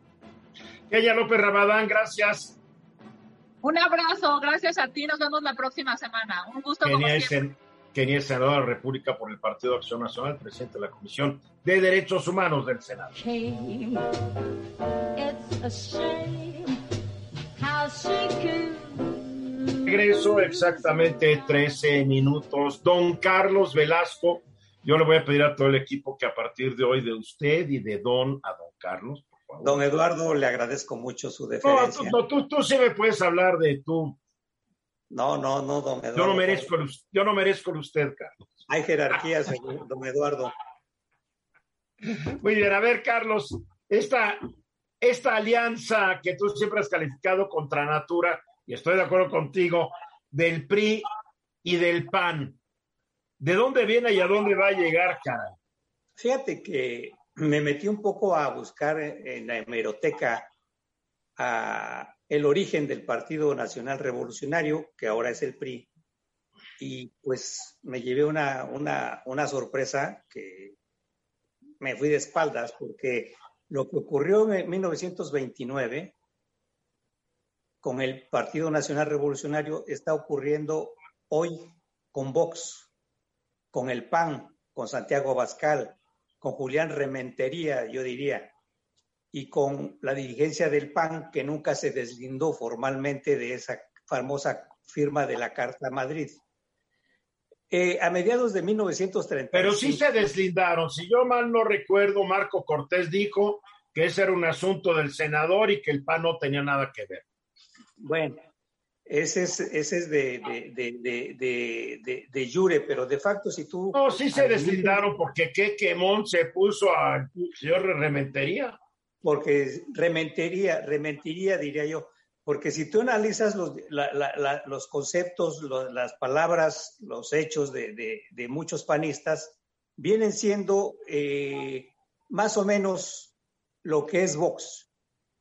Ella López Rabadán, gracias. Un abrazo, gracias a ti, nos vemos la próxima semana. Un gusto. Como Kenia es senadora de la República por el Partido de Acción Nacional, presidente de la Comisión de Derechos Humanos del Senado. Regreso exactamente 13 minutos. Don Carlos Velasco, yo le voy a pedir a todo el equipo que a partir de hoy de usted y de Don a Don Carlos, por favor. Don Eduardo, le agradezco mucho su deferencia. No, tú, tú, tú sí me puedes hablar de tú no, no, no, don Eduardo. Yo no merezco, yo no merezco usted, Carlos. Hay jerarquías, don Eduardo. Muy bien, a ver, Carlos, esta, esta alianza que tú siempre has calificado contra Natura, y estoy de acuerdo contigo, del PRI y del PAN, ¿de dónde viene y a dónde va a llegar, cara? Fíjate que me metí un poco a buscar en la hemeroteca a el origen del Partido Nacional Revolucionario, que ahora es el PRI, y pues me llevé una, una, sorpresa que me fui de espaldas porque lo que ocurrió en 1929 con el Partido Nacional Revolucionario está ocurriendo hoy con Vox, con el PAN, con Santiago Abascal, con Julián Rementería, yo diría y con la dirigencia del PAN, que nunca se deslindó formalmente de esa famosa firma de la Carta Madrid. Eh, a mediados de 1930. Pero sí se deslindaron. Si yo mal no recuerdo, Marco Cortés dijo que ese era un asunto del senador y que el PAN no tenía nada que ver. Bueno, ese es, ese es de, de, de, de, de, Jure, pero de facto si tú... No, sí se deslindaron porque qué quemón se puso al señor Rementería. Porque Rementería, Rementería diría yo, porque si tú analizas los, la, la, los conceptos, las palabras, los hechos de, muchos panistas, vienen siendo eh, más o menos lo que es Vox.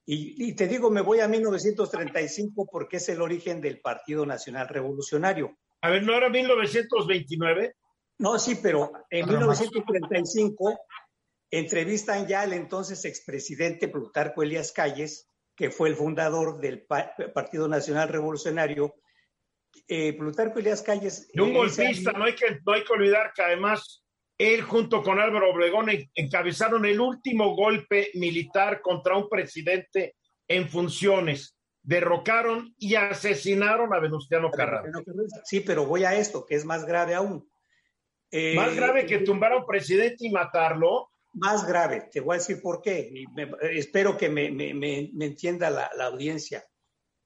Y, te digo, me voy a 1935 porque es el origen del Partido Nacional Revolucionario. A ver, ¿no era 1929? No, sí, pero en 1935 entrevistan ya al entonces expresidente Plutarco Elías Calles, que fue el fundador del Partido Nacional Revolucionario. Eh, Plutarco Elías Calles. De un golpista, no hay, que, no hay que olvidar que además él junto con Álvaro Obregón encabezaron el último golpe militar contra un presidente en funciones. Derrocaron y asesinaron a Venustiano Carranza. Sí, pero voy a esto, que es más grave aún. Eh, más grave que tumbar a un presidente y matarlo. Más grave, te voy a decir por qué. espero que me, entienda la, audiencia.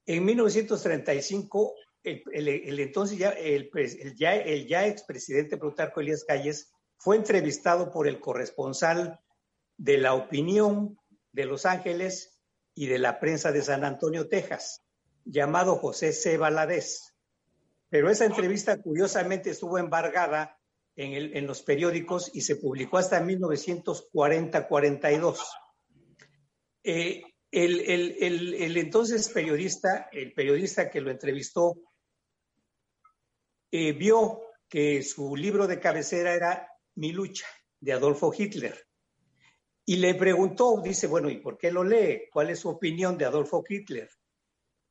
En 1935, el, entonces ya el, ya, el ya expresidente Plutarco Elías Calles fue entrevistado por el corresponsal de la opinión de Los Ángeles y de la prensa de San Antonio, Texas, llamado José C. Valadez. Pero esa entrevista curiosamente estuvo embargada en, los periódicos y se publicó hasta 1940-42. Eh, el, entonces periodista, el periodista que lo entrevistó, eh, vio que su libro de cabecera era mi lucha de Adolfo Hitler. Y le preguntó, dice, bueno, ¿y por qué lo lee? ¿Cuál es su opinión de Adolfo Hitler?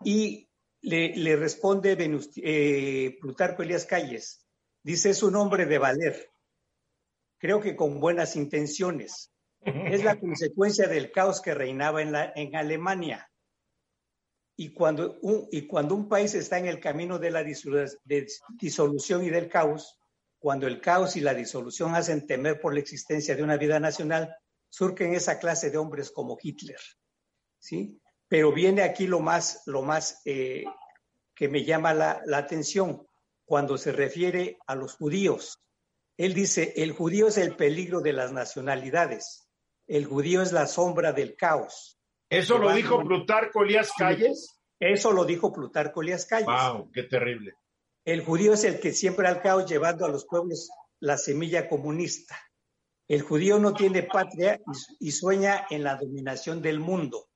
Y le, responde eh, Plutarco Elías Calles, dice, es un hombre de valer, creo que con buenas intenciones. Es la consecuencia del caos que reinaba en, la, en Alemania. Y cuando, un, y cuando un país está en el camino de la disolución y del caos, cuando el caos y la disolución hacen temer por la existencia de una vida nacional, surgen esa clase de hombres como Hitler, ¿sí? Pero viene aquí lo más, lo más eh, que me llama la, atención cuando se refiere a los judíos. Él dice, el judío es el peligro de las nacionalidades, el judío es la sombra del caos. ¿Eso lo dijo Plutarco Elías Calles? Eso lo dijo Plutarco Elías Calles. ¡Wow! ¡Qué terrible! El judío es el que siempre al caos llevando a los pueblos la semilla comunista. El judío no tiene patria y, sueña en la dominación del mundo.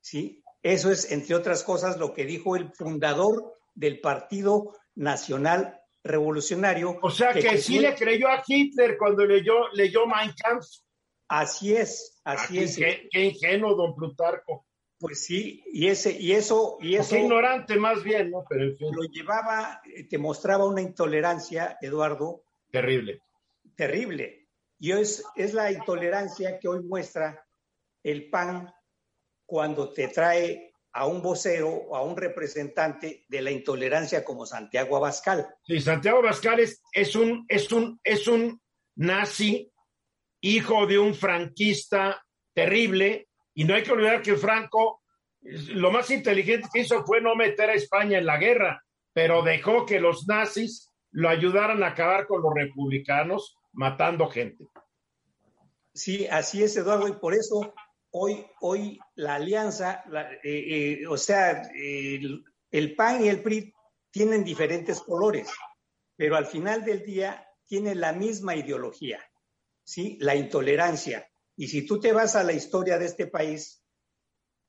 ¿sí? Eso es, entre otras cosas, lo que dijo el fundador del Partido Nacional Revolucionario. O sea que, sí le creyó a Hitler cuando leyó, leyó Mein Kampf. Así es, así es. Qué, qué, ingenuo, don Plutarco. Pues sí, y ese, y eso, y eso. ignorante más bien, ¿no? Pero Lo llevaba, eh, te mostraba una intolerancia, Eduardo. Terrible. Terrible. Y es, es la intolerancia que hoy muestra el PAN cuando te trae a un vocero o a un representante de la intolerancia como Santiago Abascal. Sí, Santiago Abascal es, es, un, es, un, es un nazi, hijo de un franquista terrible, y no hay que olvidar que Franco lo más inteligente que hizo fue no meter a España en la guerra, pero dejó que los nazis lo ayudaran a acabar con los republicanos matando gente. Sí, así es, Eduardo, y por eso hoy, hoy la alianza, eh, eh, o sea, el, el, PAN y el PRI tienen diferentes colores, pero al final del día tienen la misma ideología, ¿sí? La intolerancia. Y si tú te vas a la historia de este país,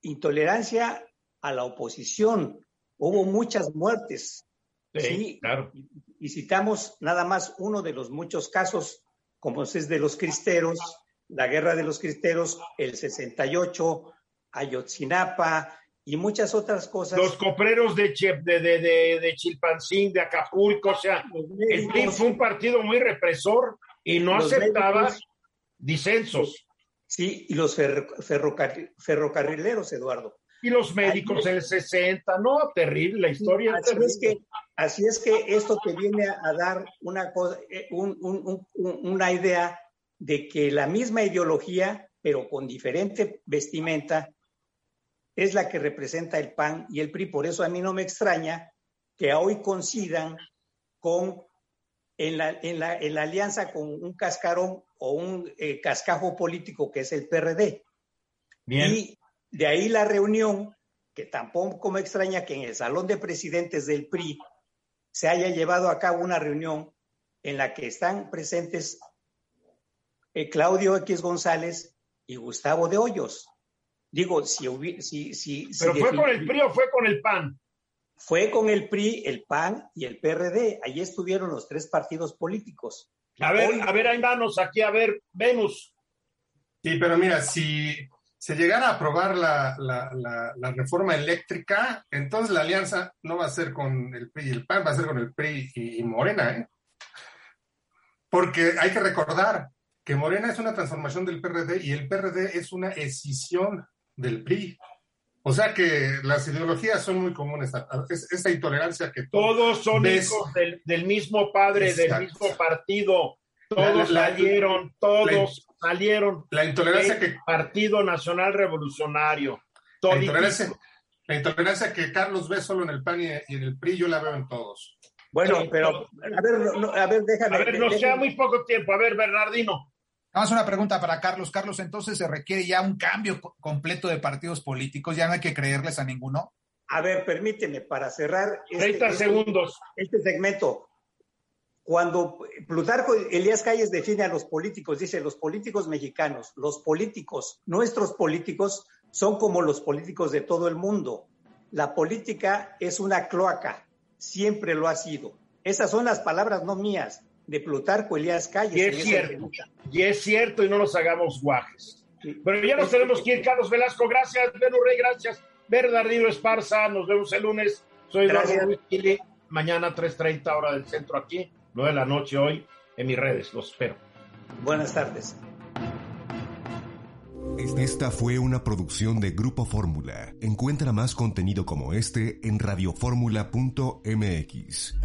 intolerancia a la oposición, hubo muchas muertes. Sí, claro. Y, citamos nada más uno de los muchos casos, como es de los cristeros, la guerra de los cristeros, el 68, Ayotzinapa y muchas otras cosas. Los copreros de, de, de, de, Chilpancín, de Acapulco, o sea, el PRI fue un partido muy represor y no aceptaba disensos. Sí, y los ferrocarrileros, Eduardo. Y los médicos en el 60, no, terrible la historia. Así es, que, así es que esto te viene a, dar una, cosa, eh, una idea de que la misma ideología, pero con diferente vestimenta, es la que representa el PAN y el PRI. Por eso a mí no me extraña que hoy coincidan con en la, en la, en la alianza con un cascarón o un eh, cascajo político que es el PRD. Y de ahí la reunión, que tampoco me extraña que en el Salón de Presidentes del PRI se haya llevado a cabo una reunión en la que están presentes eh, Claudio X González y Gustavo de Hoyos. Digo, si hubiera... Si, si, ¿Pero fue con el PRI o fue con el PAN? Fue con el PRI, el PAN y el PRD. Allí estuvieron los tres partidos políticos. A ver, a ver, hay manos aquí, a ver, Venus. Sí, pero mira, si se llegara a aprobar la, la, la, reforma eléctrica, entonces la alianza no va a ser con el PRI y el PAN, va a ser con el PRI y, Morena, ¿eh? Porque hay que recordar que Morena es una transformación del PRD y el PRD es una escisión del PRI. O sea que las ideologías son muy comunes. esa intolerancia que todos son hijos del, mismo padre, del mismo partido. Todos salieron, todos salieron. La intolerancia que Partido Nacional Revolucionario. La intolerancia, la intolerancia, que Carlos ve solo en el PAN y en el PRI, yo la veo en todos. Bueno, pero a ver, a ver, déjame. A ver, nos queda muy poco tiempo. A ver, Bernardino. Vamos a una pregunta para Carlos. Carlos, entonces se requiere ya un cambio completo de partidos políticos, ya no hay que creerles a ninguno. A ver, permíteme, para cerrar. 30 este, este, segundos. Este segmento. Cuando Plutarco Elías Calles define a los políticos, dice, los políticos mexicanos, los políticos, nuestros políticos, son como los políticos de todo el mundo. La política es una cloaca, siempre lo ha sido. Esas son las palabras no mías, de Plutarco Elías Calles. Y es cierto, y es cierto, y no nos hagamos guajes. Pero ya nos tenemos que ir, Carlos Velasco, gracias, Benu Rey, gracias, Bernardino Esparza, nos vemos el lunes, soy Eduardo Chile, mañana 3.30 hora del centro aquí, 9 de la noche hoy, en mis redes, los espero. Buenas tardes. Esta fue una producción de Grupo Fórmula. Encuentra más contenido como este en radioformula.mx.